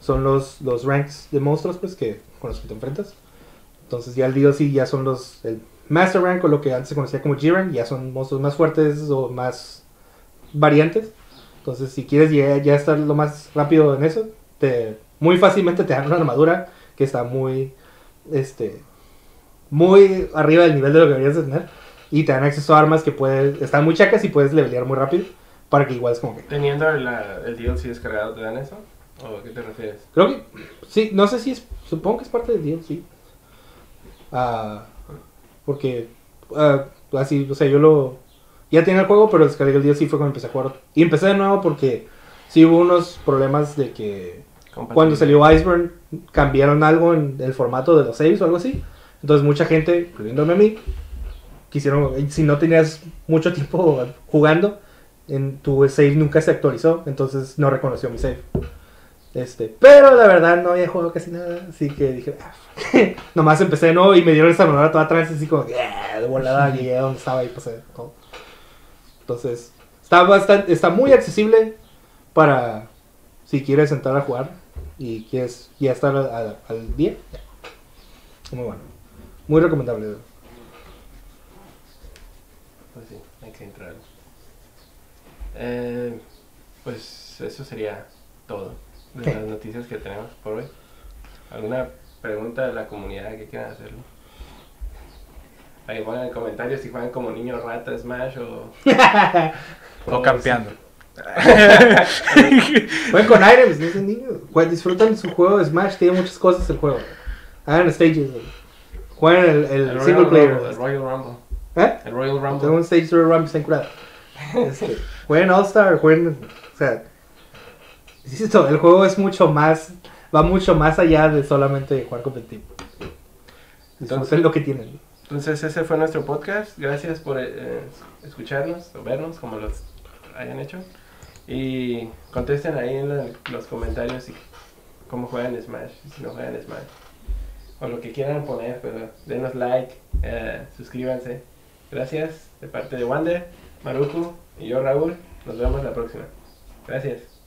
Speaker 2: son los, los ranks de monstruos pues que con los que te enfrentas. Entonces ya el DLC ya son los el Master Rank o lo que antes se conocía como G-Rank, ya son monstruos más fuertes o más variantes. Entonces si quieres ya, ya estar lo más rápido en eso, te, muy fácilmente te dan una armadura que está muy este muy arriba del nivel de lo que deberías de tener y te dan acceso a armas que puedes están muy chacas y puedes levelear muy rápido para que igual es como que
Speaker 1: Teniendo la- el DLC descargado, ¿te dan eso? ¿O a qué te refieres?
Speaker 2: Creo que sí, no sé si es, supongo que es parte del DLC. Ah, porque ah, así, o sea, yo lo ya tenía el juego, pero descargué el DLC fue cuando empecé a jugar. Y empecé de nuevo porque sí hubo unos problemas de que cuando salió Iceberg cambiaron algo en el formato de los saves o algo así. Entonces mucha gente, incluyéndome a mí, quisieron, si no tenías mucho tiempo jugando, en tu save nunca se actualizó, entonces no reconoció mi save. Este, pero la verdad no había jugado casi nada, así que dije, "Ah". nomás empecé de nuevo y me dieron esa armadura toda atrás, así como, "Yeah", de volada llegué a donde estaba y pasé todo. Entonces, está bastante, está muy accesible para si quieres entrar a jugar y quieres ya estar al, al- al día. Muy bueno, muy recomendable.
Speaker 1: Pues sí, hay que entrar. Eh, pues eso sería todo de
Speaker 2: ¿Qué?
Speaker 1: las noticias que tenemos por hoy. ¿Alguna pregunta de la comunidad que quieran hacerlo? Ahí pongan en comentarios si juegan como niño rata Smash o...
Speaker 3: O campeando.
Speaker 2: Jueguen con items, no sean niños. Jue- Disfrutan su juego de Smash, tiene muchas cosas el juego. Hagan stages. Jueguen el, el
Speaker 1: El
Speaker 2: single
Speaker 1: Royal
Speaker 2: player.
Speaker 1: Rumble, el Royal Rumble.
Speaker 2: ¿Eh?
Speaker 1: El Royal
Speaker 2: Tengo
Speaker 1: Rumble.
Speaker 2: un stage de Rumble está curado. Este, jueguen All Star, jueguen. O sea, insisto, el juego es mucho más. Va mucho más allá de solamente jugar competitivo.
Speaker 1: Entonces-
Speaker 2: lo que tienen.
Speaker 1: Entonces ese fue nuestro podcast. Gracias por eh, escucharnos o vernos como los hayan hecho. Y contesten ahí en los comentarios si, cómo juegan Smash, si no juegan Smash. O lo que quieran poner, pero denos like, eh, suscríbanse. Gracias de parte de Wander, Maruku y yo Raúl. Nos vemos la próxima. Gracias.